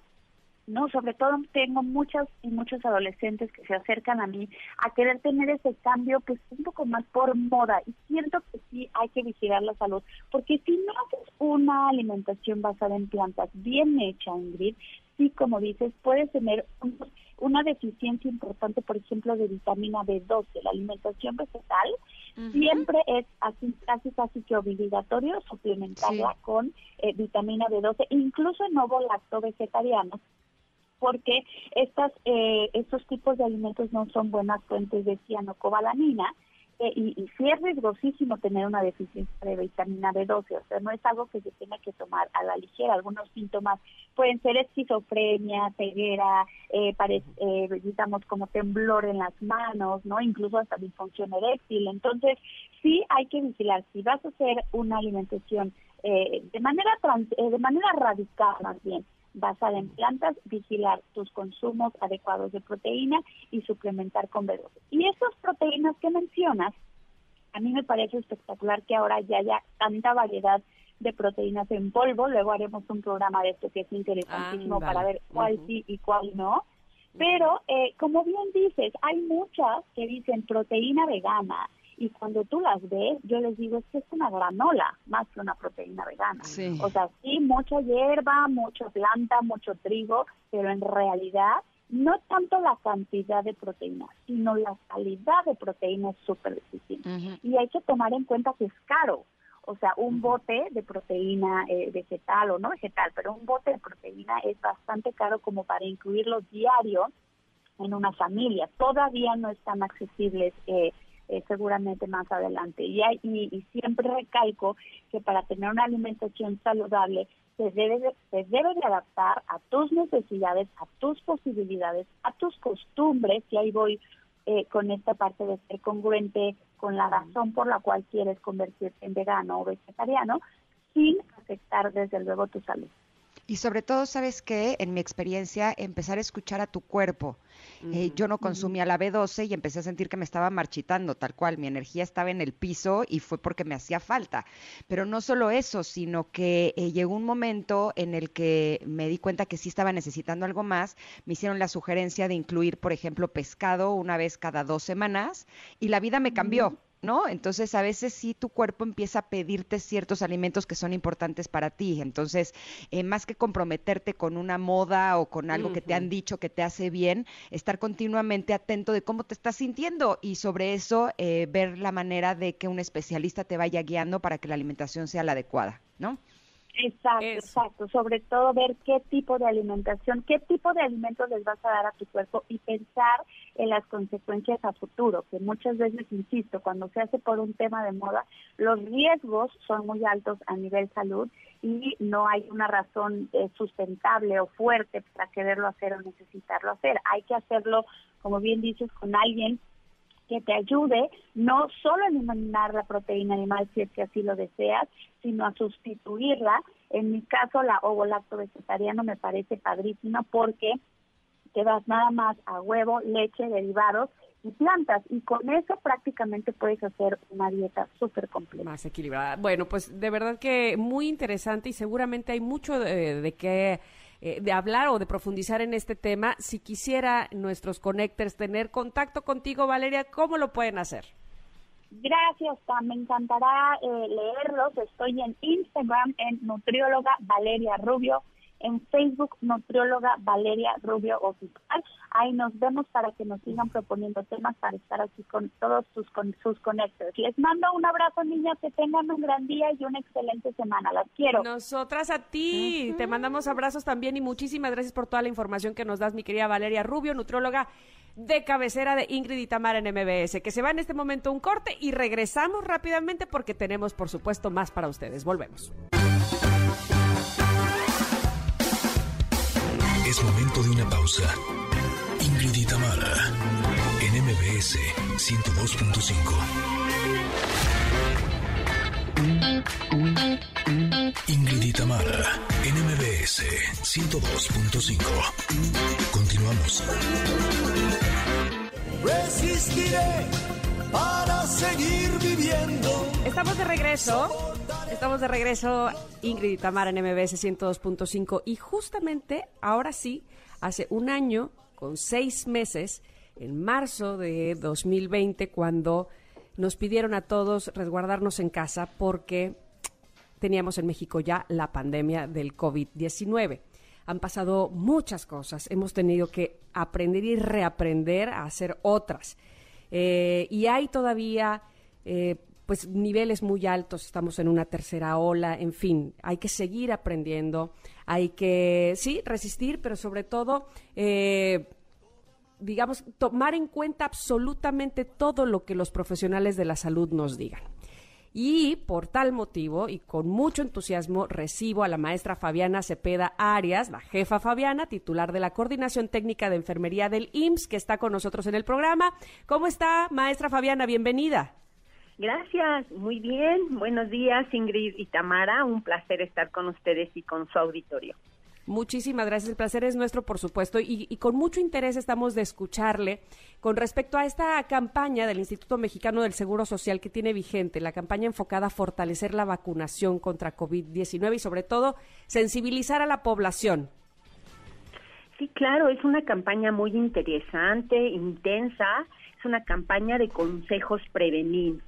¿no? Sobre todo tengo muchas y muchos adolescentes que se acercan a mí a querer tener ese cambio pues un poco más por moda y siento que sí hay que vigilar la salud porque si no haces una alimentación basada en plantas bien hecha, Ingrid, sí como dices, puedes tener una deficiencia importante, por ejemplo, de vitamina B12. La alimentación vegetal siempre es así, casi casi que obligatorio suplementarla con eh, vitamina B12, incluso en ovo lacto vegetarianos porque estas, eh, estos tipos de alimentos no son buenas fuentes de cianocobalamina eh, y, y sí es riesgosísimo tener una deficiencia de vitamina B12, o sea, no es algo que se tenga que tomar a la ligera. Algunos síntomas pueden ser esquizofrenia, ceguera, eh, eh, digamos como temblor en las manos, no, incluso hasta disfunción eréctil. Entonces, sí hay que vigilar. Si vas a hacer una alimentación eh, de manera eh, de manera radical, más bien, basada en plantas, vigilar tus consumos adecuados de proteína y suplementar con B12. Y esas proteínas que mencionas, a mí me parece espectacular que ahora ya haya tanta variedad de proteínas en polvo. Luego haremos un programa de esto que es interesantísimo para ver cuál sí y cuál no. Pero, eh, como bien dices, hay muchas que dicen proteína vegana y cuando tú las ves, yo les digo, es que es una granola más que una proteína vegana. O sea, sí, mucha hierba, mucha planta, mucho trigo, pero en realidad no tanto la cantidad de proteína, sino la calidad de proteína es súper difícil. Y hay que tomar en cuenta que es caro. O sea, un bote de proteína eh, vegetal o no vegetal, pero un bote de proteína es bastante caro como para incluirlo diario en una familia. Todavía no están accesibles eh, eh, seguramente más adelante. Y, y, siempre recalco que para tener una alimentación saludable se debe, de, se debe de adaptar a tus necesidades, a tus posibilidades, a tus costumbres, y ahí voy eh, con esta parte de ser congruente con la razón por la cual quieres convertirte en vegano o vegetariano, sin afectar desde luego tu salud. Y sobre todo, ¿sabes qué? En mi experiencia, empezar a escuchar a tu cuerpo. Eh, yo no consumía la B12 y empecé a sentir que me estaba marchitando, tal cual. Mi energía estaba en el piso y fue porque me hacía falta. Pero no solo eso, sino que eh, llegó un momento en el que me di cuenta que sí estaba necesitando algo más. Me hicieron la sugerencia de incluir, por ejemplo, pescado una vez cada dos semanas y la vida me cambió. ¿No? Entonces a veces sí tu cuerpo empieza a pedirte ciertos alimentos que son importantes para ti. Entonces, eh, más que comprometerte con una moda o con algo que te han dicho que te hace bien, estar continuamente atento de cómo te estás sintiendo y sobre eso eh, ver la manera de que un especialista te vaya guiando para que la alimentación sea la adecuada, ¿no? Exacto, exacto. Sobre todo ver qué tipo de alimentación, qué tipo de alimentos les vas a dar a tu cuerpo y pensar en las consecuencias a futuro, que muchas veces, insisto, cuando se hace por un tema de moda, los riesgos son muy altos a nivel salud y no hay una razón eh, sustentable o fuerte para quererlo hacer o necesitarlo hacer. Hay que hacerlo, como bien dices, con alguien que te ayude no solo a eliminar la proteína animal si es que así lo deseas, sino a sustituirla. En mi caso, la ovo lacto vegetariano me parece padrísima porque te vas nada más a huevo, leche, derivados y plantas. Y con eso prácticamente puedes hacer una dieta súper completa. Más equilibrada. Bueno, pues de verdad que muy interesante y seguramente hay mucho de, de qué eh, de hablar o de profundizar en este tema. Si quisiera nuestros connectors tener contacto contigo, Valeria, ¿cómo lo pueden hacer? Gracias, Me encantará eh, leerlos. Estoy en Instagram en nutrióloga Valeria Rubio en Facebook Nutrióloga Valeria Rubio Oficial. Ahí nos vemos para que nos sigan proponiendo temas para estar aquí con todos sus, con, sus conectores. Les mando un abrazo, niñas, que tengan un gran día y una excelente semana. Las quiero. Nosotras a ti. Te mandamos abrazos también y muchísimas gracias por toda la información que nos das, mi querida Valeria Rubio, nutrióloga de cabecera de Ingrid y Tamara en MBS, que se va en este momento un corte y regresamos rápidamente porque tenemos, por supuesto, más para ustedes. Volvemos. Es momento de una pausa. Ingrid y Tamara, en MBS 102.5. Ingrid y Tamara, en MBS 102.5. Continuamos. Resistiré para seguir viviendo. Estamos de regreso. Estamos de regreso, Ingrid y Tamara en MBS 102.5 y justamente ahora sí, hace un año con seis meses, en marzo de 2020, cuando nos pidieron a todos resguardarnos en casa porque teníamos en México ya la pandemia del COVID-19. Han pasado muchas cosas, hemos tenido que aprender y reaprender a hacer otras. Eh, y hay todavía eh, pues niveles muy altos, estamos en una tercera ola, en fin, hay que seguir aprendiendo, hay que, sí, resistir, pero sobre todo, eh, digamos, tomar en cuenta absolutamente todo lo que los profesionales de la salud nos digan. Y por tal motivo, y con mucho entusiasmo, recibo a la maestra Fabiana Cepeda Arias, la jefa Fabiana, titular de la Coordinación Técnica de Enfermería del IMSS, que está con nosotros en el programa. ¿Cómo está, maestra Fabiana? Bienvenida. Gracias, muy bien. Buenos días, Ingrid y Tamara. Un placer estar con ustedes y con su auditorio. Muchísimas gracias, el placer es nuestro, por supuesto, y, y, con mucho interés estamos de escucharle con respecto a esta campaña del Instituto Mexicano del Seguro Social que tiene vigente, la campaña enfocada a fortalecer la vacunación contra COVID-19 y sobre todo sensibilizar a la población. Sí, claro, es una campaña muy interesante, intensa, es una campaña de consejos prevenir.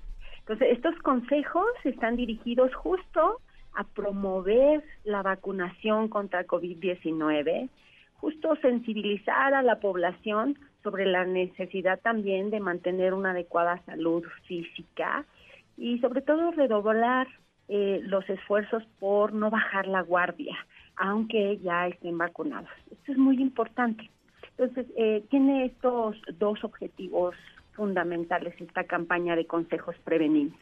Entonces, estos consejos están dirigidos justo a promover la vacunación contra COVID-19, justo sensibilizar a la población sobre la necesidad también de mantener una adecuada salud física y sobre todo redoblar eh, los esfuerzos por no bajar la guardia, aunque ya estén vacunados. Esto es muy importante. Entonces, eh, tiene estos dos objetivos fundamentales esta campaña de consejos preventivos.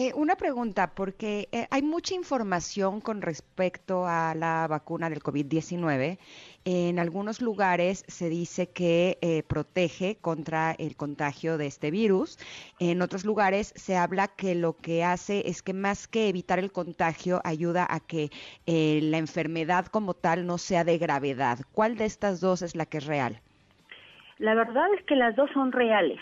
Eh, una pregunta, porque eh, hay mucha información con respecto a la vacuna del COVID-19. En algunos lugares se dice que eh, protege contra el contagio de este virus. En otros lugares se habla que lo que hace es que más que evitar el contagio, ayuda a que la enfermedad como tal no sea de gravedad. ¿Cuál de estas dos es la que es real? La verdad es que las dos son reales.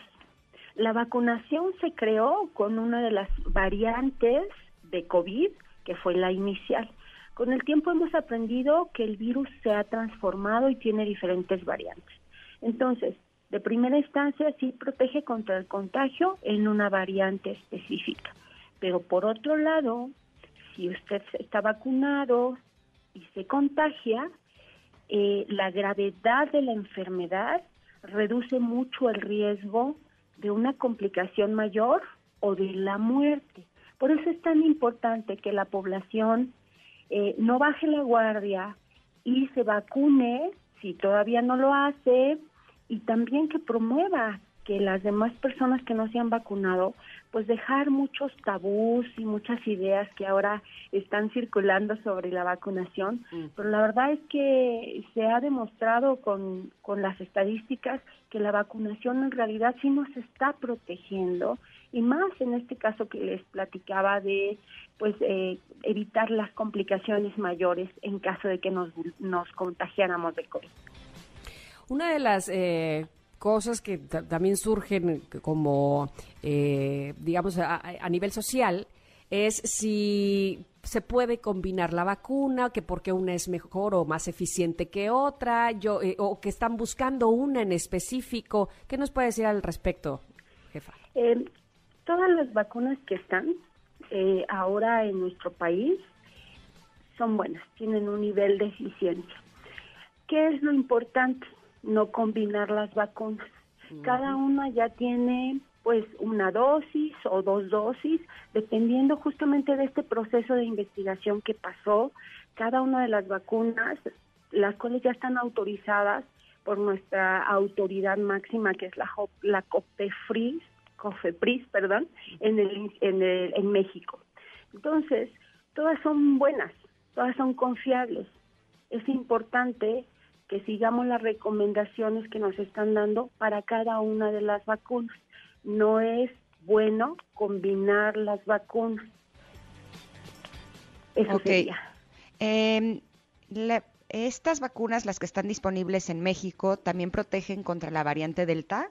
La vacunación se creó con una de las variantes de COVID, que fue la inicial. Con el tiempo hemos aprendido que el virus se ha transformado y tiene diferentes variantes. Entonces, de primera instancia sí protege contra el contagio en una variante específica. Pero por otro lado, si usted está vacunado y se contagia, eh, la gravedad de la enfermedad reduce mucho el riesgo de una complicación mayor o de la muerte. Por eso es tan importante que la población eh, no baje la guardia y se vacune si todavía no lo hace y también que promueva que las demás personas que no se han vacunado, pues dejar muchos tabús y muchas ideas que ahora están circulando sobre la vacunación, mm. pero la verdad es que se ha demostrado con, con las estadísticas que la vacunación en realidad sí nos está protegiendo y más en este caso que les platicaba de pues eh, evitar las complicaciones mayores en caso de que nos, nos contagiáramos de COVID. Una de las eh, cosas que también surgen como, eh, digamos, a, nivel social, es si se puede combinar la vacuna, que porque una es mejor o más eficiente que otra, yo, eh, o que están buscando una en específico. ¿Qué nos puede decir al respecto, jefa? Eh, todas las vacunas que están ahora en nuestro país son buenas, tienen un nivel de eficiencia. ¿Qué es lo importante? No combinar las vacunas. Cada una ya tiene pues una dosis o dos dosis, dependiendo justamente de este proceso de investigación que pasó. Cada una de las vacunas, las cuales ya están autorizadas por nuestra autoridad máxima, que es la, la COPEFRIS, COFEPRIS, perdón, en, el, en, el, en México. Entonces, todas son buenas, todas son confiables. Es importante que sigamos las recomendaciones que nos están dando para cada una de las vacunas. No es bueno combinar las vacunas. Eso sería. Em, ¿Estas vacunas, las que están disponibles en México, también protegen contra la variante Delta?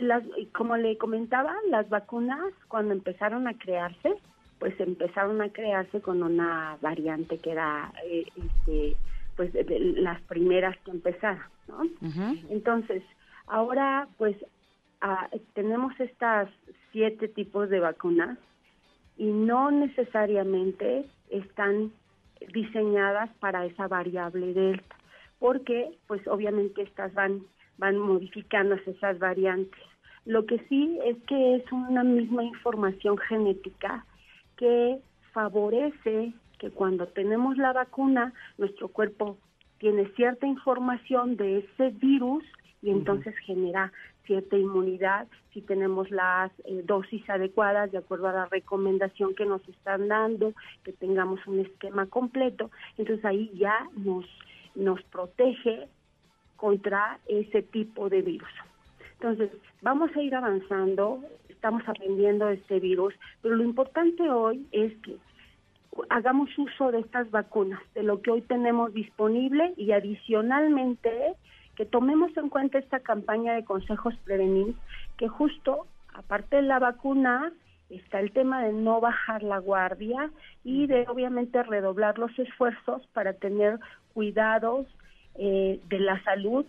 las, como le comentaba, las vacunas cuando empezaron a crearse, pues empezaron a crearse con una variante que era eh, este, pues las primeras que empezaron, ¿no? Entonces, ahora pues ah, tenemos estas siete tipos de vacunas y no necesariamente están diseñadas para esa variable delta, porque pues obviamente estas van van modificándose esas variantes. Lo que sí es que es una misma información genética que favorece que cuando tenemos la vacuna, nuestro cuerpo tiene cierta información de ese virus y entonces genera cierta inmunidad si tenemos las eh, dosis adecuadas de acuerdo a la recomendación que nos están dando, que tengamos un esquema completo, entonces ahí ya nos, nos protege contra ese tipo de virus. Entonces, vamos a ir avanzando, estamos aprendiendo de este virus, pero lo importante hoy es que hagamos uso de estas vacunas, de lo que hoy tenemos disponible y adicionalmente que tomemos en cuenta esta campaña de consejos prevenir, que justo aparte de la vacuna está el tema de no bajar la guardia y de obviamente redoblar los esfuerzos para tener cuidados eh, de la salud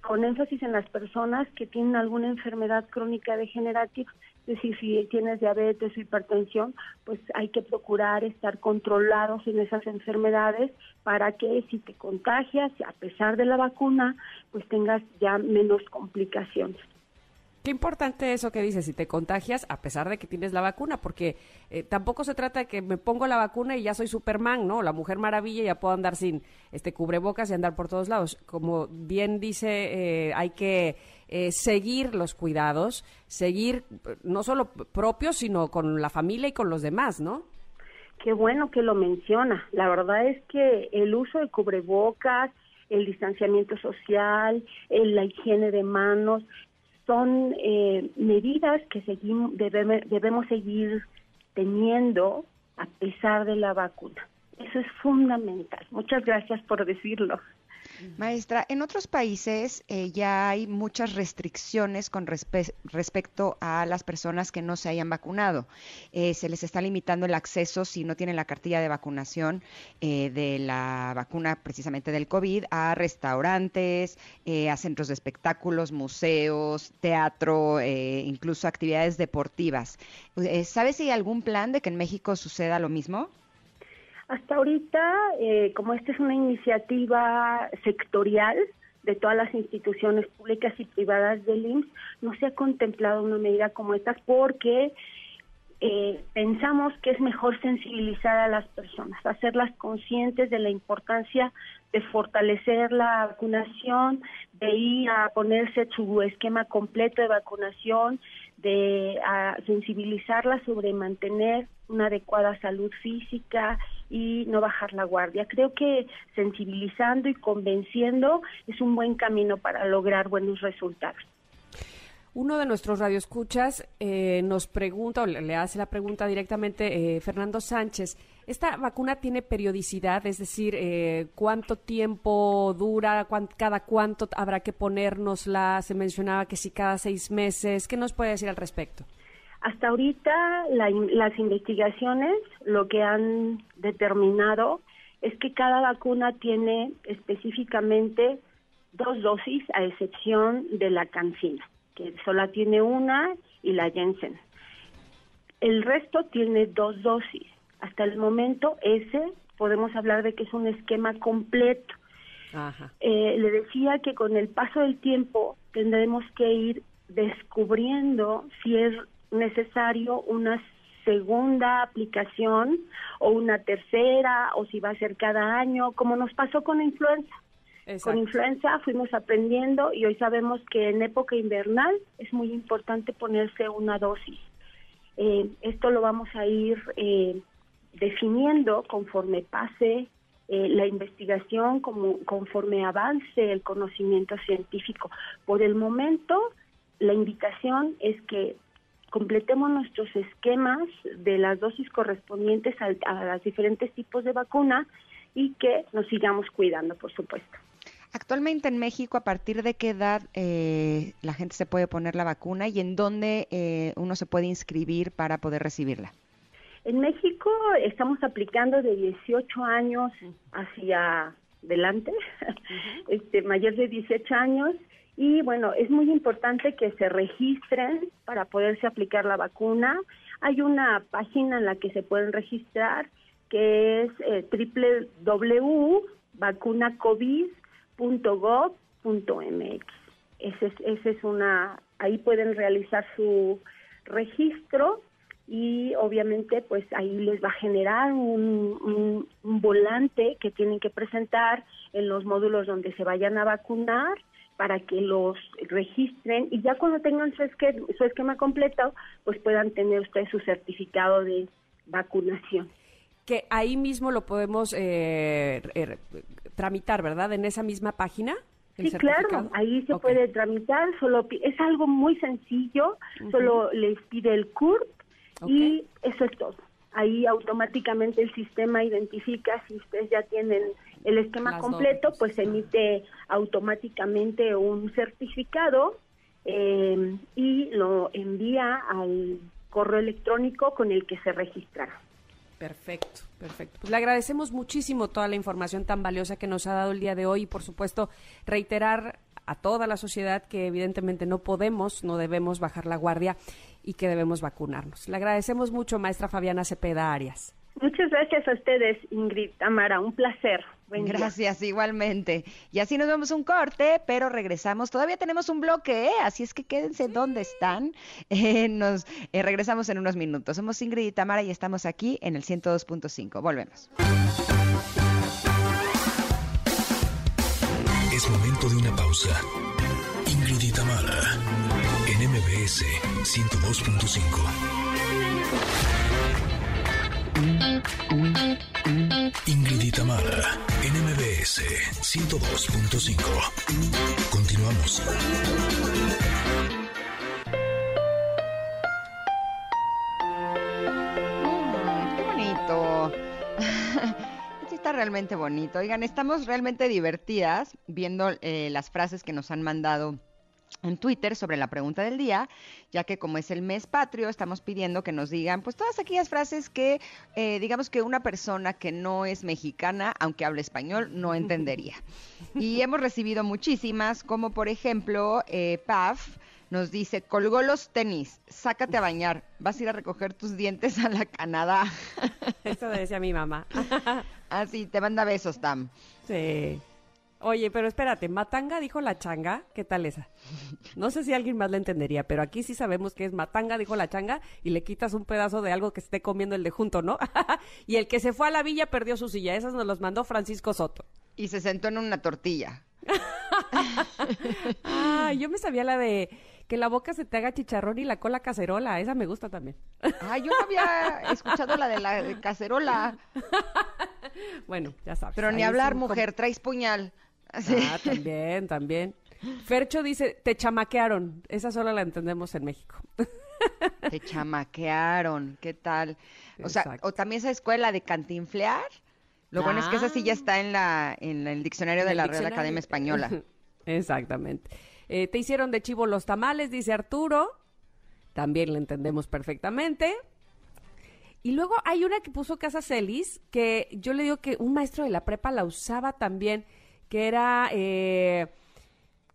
con énfasis en las personas que tienen alguna enfermedad crónica degenerativa, es decir, si tienes diabetes o hipertensión, pues hay que procurar estar controlados en esas enfermedades para que si te contagias, a pesar de la vacuna, pues tengas ya menos complicaciones. Qué importante eso que dices, si te contagias a pesar de que tienes la vacuna, porque eh, tampoco se trata de que me pongo la vacuna y ya soy Superman, ¿no? La Mujer Maravilla ya puedo andar sin este cubrebocas y andar por todos lados. Como bien dice, eh, hay que eh, seguir los cuidados, seguir no solo propios, sino con la familia y con los demás, ¿no? Qué bueno que lo menciona. La verdad es que el uso de cubrebocas, el distanciamiento social, la higiene de manos, son eh, medidas que seguimos, debemos, seguir teniendo a pesar de la vacuna. Eso es fundamental. Muchas gracias por decirlo. Maestra, en otros países eh, ya hay muchas restricciones con respecto a las personas que no se hayan vacunado. Eh, se les está limitando el acceso si no tienen la cartilla de vacunación eh, de la vacuna precisamente del COVID a restaurantes, a centros de espectáculos, museos, teatro, incluso actividades deportivas. ¿Sabe si hay algún plan de que en México suceda lo mismo? Hasta ahorita, eh, como esta es una iniciativa sectorial de todas las instituciones públicas y privadas del IMSS, no se ha contemplado una medida como esta porque eh, pensamos que es mejor sensibilizar a las personas, hacerlas conscientes de la importancia de fortalecer la vacunación, de ir a ponerse su esquema completo de vacunación, de sensibilizarlas sobre mantener una adecuada salud física y no bajar la guardia. Creo que sensibilizando y convenciendo es un buen camino para lograr buenos resultados. Uno de nuestros radioescuchas eh, nos pregunta, o le hace la pregunta directamente eh, Fernando Sánchez, ¿esta vacuna tiene periodicidad? Es decir, eh, ¿cuánto tiempo dura? ¿Cada cuánto habrá que ponérnosla? Se mencionaba que si cada seis meses. ¿Qué nos puede decir al respecto? Hasta ahorita las investigaciones lo que han determinado es que cada vacuna tiene específicamente dos dosis a excepción de la cancina, que solo tiene una y la Jensen. El resto tiene dos dosis. Hasta el momento ese podemos hablar de que es un esquema completo. Eh, le decía que con el paso del tiempo tendremos que ir descubriendo si es necesario una segunda aplicación o una tercera o si va a ser cada año, como nos pasó con la influenza. Con influenza fuimos aprendiendo y hoy sabemos que en época invernal es muy importante ponerse una dosis. Eh, esto lo vamos a ir eh, definiendo conforme pase eh, la investigación, como, conforme avance el conocimiento científico. Por el momento, la indicación es que completemos nuestros esquemas de las dosis correspondientes a, los diferentes tipos de vacuna y que nos sigamos cuidando, por supuesto. Actualmente en México, ¿a partir de qué edad eh, la gente se puede poner la vacuna y en dónde eh, uno se puede inscribir para poder recibirla? En México estamos aplicando de 18 años hacia adelante, este, mayor de 18 años, y bueno, es muy importante que se registren para poderse aplicar la vacuna. Hay una página en la que se pueden registrar que es eh, www.vacunacovid.gov.mx. Ese es, ese es una, ahí pueden realizar su registro y obviamente pues ahí les va a generar un, un volante que tienen que presentar en los módulos donde se vayan a vacunar para que los registren y ya cuando tengan su, esquema, su esquema completo, pues puedan tener ustedes su certificado de vacunación. Que ahí mismo lo podemos eh, er, tramitar, ¿verdad? En esa misma página. Sí, claro, ahí se puede tramitar, solo es algo muy sencillo, solo les pide el CURP y eso es todo. Ahí automáticamente el sistema identifica si ustedes ya tienen el esquema completo, pues emite automáticamente un certificado eh, y lo envía al correo electrónico con el que se registra. Perfecto, perfecto. Pues le agradecemos muchísimo toda la información tan valiosa que nos ha dado el día de hoy y por supuesto reiterar a toda la sociedad que evidentemente no podemos, no debemos bajar la guardia y que debemos vacunarnos. Le agradecemos mucho, maestra Fabiana Cepeda Arias. Muchas gracias a ustedes, Ingrid, Tamara, un placer. gracias, igualmente. Y así nos vemos un corte, pero regresamos. Todavía tenemos un bloque, ¿eh? así es que quédense donde están. Eh, nos eh, regresamos en unos minutos. Somos Ingrid y Tamara y estamos aquí en el 102.5. Volvemos. Es momento de una pausa. Ingrid y Tamara en MBS 102.5. Ingrid Tamara, NMBS 102.5. Continuamos. qué bonito. Esto está realmente bonito. Oigan, estamos realmente divertidas viendo eh, las frases que nos han mandado en Twitter sobre la pregunta del día, ya que como es el mes patrio, estamos pidiendo que nos digan pues todas aquellas frases que eh, digamos que una persona que no es mexicana, aunque hable español, no entendería. Y hemos recibido muchísimas, como por ejemplo, eh, Paf nos dice, colgó los tenis, sácate a bañar, vas a ir a recoger tus dientes a la Canadá. Eso decía mi mamá. Así, te manda besos, Tam. Sí. Oye, pero espérate, Matanga dijo la changa, ¿qué tal esa? No sé si alguien más la entendería, pero aquí sí sabemos que es Matanga dijo la changa y le quitas un pedazo de algo que esté comiendo el de junto, ¿no? y el que se fue a la villa perdió su silla, esas nos los mandó Francisco Soto. Y se sentó en una tortilla. ah, yo me sabía la de que la boca se te haga chicharrón y la cola cacerola, esa me gusta también. Ah, yo no había escuchado la de la cacerola. bueno, ya sabes. Pero ni hablar, mujer, traes puñal. Ah, también, también. Fercho dice, te chamaquearon. Esa solo la entendemos en México. te chamaquearon, ¿qué tal? O sea, o también esa escuela de cantinflear. Lo bueno es que esa sí ya ah. está en, la, en el diccionario de la Real Academia Española. Exactamente. Eh, te hicieron de chivo los tamales, dice Arturo. También la entendemos perfectamente. Y luego hay una que puso Casa Celis, que yo le digo que un maestro de la prepa la usaba también que era... Eh,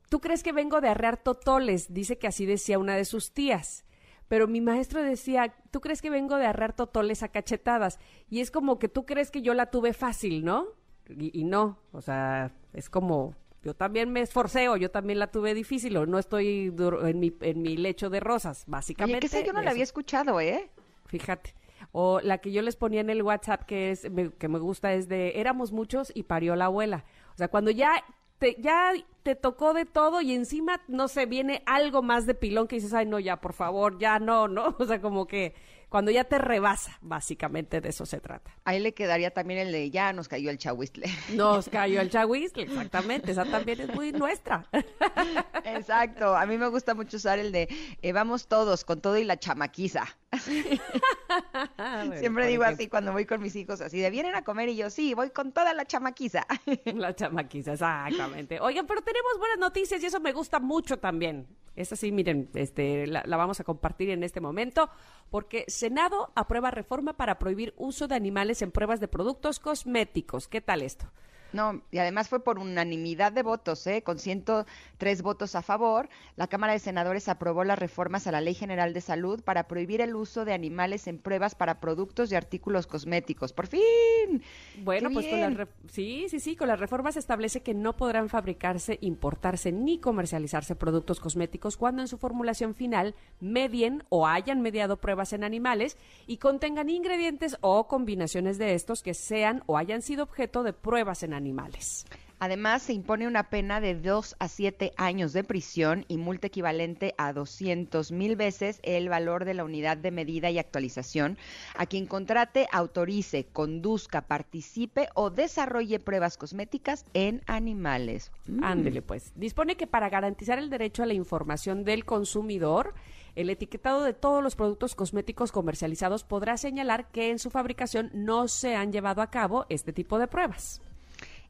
¿Tú crees que vengo de arrear totoles? Dice que así decía una de sus tías. Pero mi maestro decía, ¿tú crees que vengo de arrear totoles a cachetadas? Y es como que tú crees que yo la tuve fácil, ¿no? Y, no, o sea, es como, yo también me esforcé o yo también la tuve difícil o no estoy en mi, en mi lecho de rosas, básicamente. ¿Qué sé? Yo no la había escuchado, ¿eh? Fíjate. O la que yo les ponía en el WhatsApp que es que me gusta es de éramos muchos y parió la abuela. O sea, cuando ya te, ya te tocó de todo y encima, no sé, viene algo más de pilón que dices, ay, no, ya, por favor, ya no, ¿no? O sea, como que cuando ya te rebasa, básicamente de eso se trata. Ahí le quedaría también el de ya nos cayó el chahuistle. Nos cayó el chahuistle, exactamente, esa también es muy nuestra. Exacto, a mí me gusta mucho usar el de eh, vamos todos con todo y la chamaquiza. Siempre digo así cuando voy con mis hijos, así de vienen a comer y yo sí, voy con toda la chamaquiza. la chamaquiza, exactamente. Oigan, pero tenemos buenas noticias y eso me gusta mucho también. Es así, miren, este, la, la vamos a compartir en este momento porque Senado aprueba reforma para prohibir uso de animales en pruebas de productos cosméticos. ¿Qué tal esto? No, y además fue por unanimidad de votos, ¿eh? con 103 votos a favor. La Cámara de Senadores aprobó las reformas a la Ley General de Salud para prohibir el uso de animales en pruebas para productos y artículos cosméticos. ¡Por fin! Bueno, pues con las sí, sí, sí, con las reformas se establece que no podrán fabricarse, importarse ni comercializarse productos cosméticos cuando en su formulación final medien o hayan mediado pruebas en animales y contengan ingredientes o combinaciones de estos que sean o hayan sido objeto de pruebas en animales animales. Además, se impone una pena de 2 a 7 años de prisión y multa equivalente a 200 mil veces el valor de la unidad de medida y actualización a quien contrate, autorice, conduzca, participe o desarrolle pruebas cosméticas en animales. Mm. Ándele, pues. Dispone que para garantizar el derecho a la información del consumidor, el etiquetado de todos los productos cosméticos comercializados podrá señalar que en su fabricación no se han llevado a cabo este tipo de pruebas.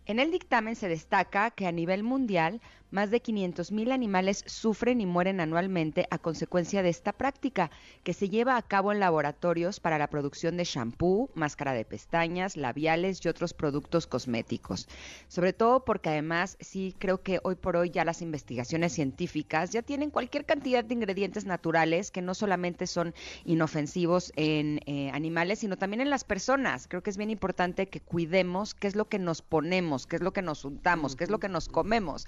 En el dictamen se destaca que a nivel mundial Más de 500 mil animales sufren y mueren anualmente a consecuencia de esta práctica, que se lleva a cabo en laboratorios para la producción de shampoo, máscara de pestañas, labiales y otros productos cosméticos. Sobre todo porque además sí creo que hoy por hoy ya las investigaciones científicas ya tienen cualquier cantidad de ingredientes naturales que no solamente son inofensivos en eh, animales, sino también en las personas. Creo que es bien importante que cuidemos qué es lo que nos ponemos, qué es lo que nos untamos, qué es lo que nos comemos.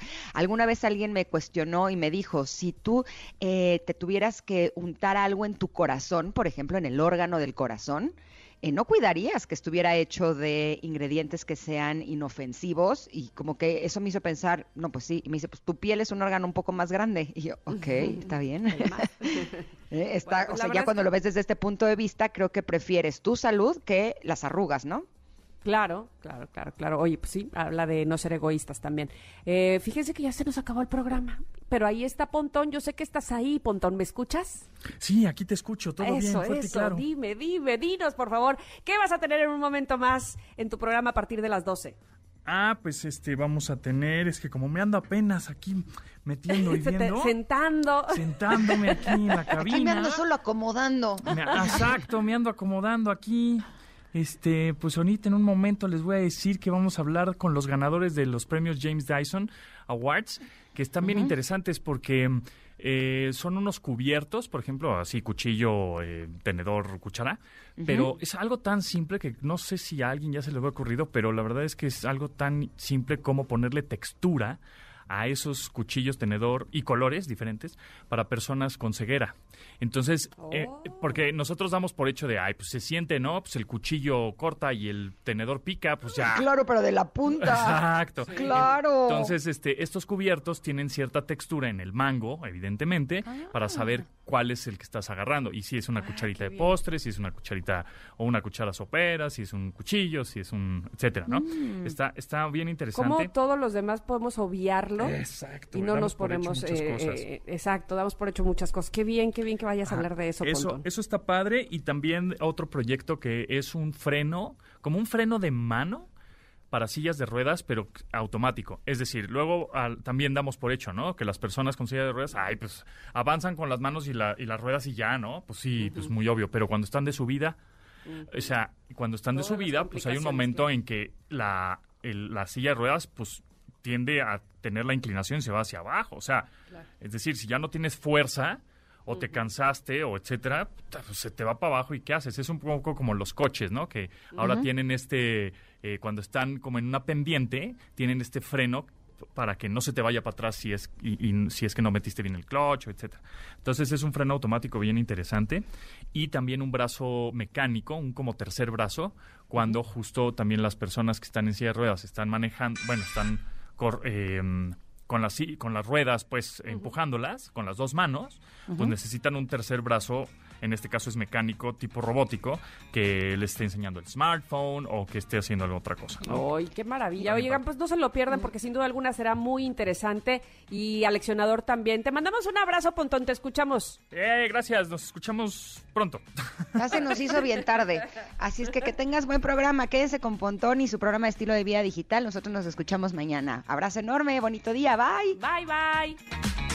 Alguna vez alguien me cuestionó y me dijo, si tú eh, te tuvieras que untar algo en tu corazón, por ejemplo, en el órgano del corazón, eh, no cuidarías que estuviera hecho de ingredientes que sean inofensivos y como que eso me hizo pensar, no, pues sí, y me dice, pues tu piel es un órgano un poco más grande. Y yo, ok, está bien. Eh, está, pues o sea, ya cuando lo ves desde este punto de vista, creo que prefieres tu salud que las arrugas, ¿no? Claro, claro, claro, claro. Oye, pues sí, habla de no ser egoístas también. Eh, fíjense que ya se nos acabó el programa, pero ahí está Pontón. Yo sé que estás ahí, Pontón. ¿Me escuchas? Sí, aquí te escucho. Todo bien, fuerte eso. claro. Dime, dime, dinos, por favor. ¿Qué vas a tener en un momento más en tu programa a partir de las 12? Ah, pues este, vamos a tener, es que como me ando apenas aquí metiendo y viendo. Sentando. Sentándome aquí en la cabina. Aquí me ando solo acomodando. exacto, me ando acomodando aquí. Este, pues ahorita en un momento les voy a decir que vamos a hablar con los ganadores de los premios James Dyson Awards, que están bien interesantes porque eh, son unos cubiertos, por ejemplo, así cuchillo, eh, tenedor, cuchara, pero es algo tan simple que no sé si a alguien ya se le ha ocurrido, pero la verdad es que es algo tan simple como ponerle textura a esos cuchillos, tenedor y colores diferentes para personas con ceguera. Entonces, eh, oh. porque nosotros damos por hecho de, ay, pues se siente, ¿no? Pues el cuchillo corta y el tenedor pica, pues ya. Claro, pero de la punta. Exacto. Claro. Entonces, este, estos cubiertos tienen cierta textura en el mango, evidentemente, para saber ah. cuál es el que estás agarrando. Y si es una cucharita de postre, si es una cucharita o una cuchara sopera, si es un cuchillo, si es un, etcétera, ¿no? Mm. Está, está bien interesante. Como todos los demás podemos Exacto. Y no nos ponemos, eh, eh, exacto, damos por hecho muchas cosas. Qué bien, qué bien que vayas a hablar de eso. Eso, eso está padre y también otro proyecto que es un freno, como un freno de mano para sillas de ruedas, pero automático. Es decir, luego también damos por hecho, ¿no? Que las personas con sillas de ruedas, ay, pues avanzan con las manos y, la, y las ruedas y ya, ¿no? Pues sí, pues muy obvio. Pero cuando están de subida, o sea, cuando están de subida, pues hay un momento en que la, la silla de ruedas, pues tiende a tener la inclinación y se va hacia abajo. O sea, es decir, si ya no tienes fuerza, o te cansaste o etcétera, pues se te va para abajo y ¿qué haces? Es un poco como los coches, ¿no? Que ahora tienen este, eh, cuando están como en una pendiente, tienen este freno para que no se te vaya para atrás si es y, si es que no metiste bien el clutch, etcétera. Entonces es un freno automático bien interesante y también un brazo mecánico, un como tercer brazo, cuando justo también las personas que están en silla de ruedas están manejando, bueno, están eh, con las, con las ruedas, pues empujándolas con las dos manos, pues necesitan un tercer brazo en este caso es mecánico, tipo robótico, que le esté enseñando el smartphone o que esté haciendo alguna otra cosa. ¡Ay, qué maravilla! Oigan, pues no se lo pierdan porque sin duda alguna será muy interesante y aleccionador también. Te mandamos un abrazo, Pontón, te escuchamos. Eh, gracias, nos escuchamos pronto. Ya se nos hizo bien tarde. Así es que que tengas buen programa, quédense con Pontón y su programa de estilo de vida digital. Nosotros nos escuchamos mañana. Abrazo enorme, bonito día, bye. Bye, bye.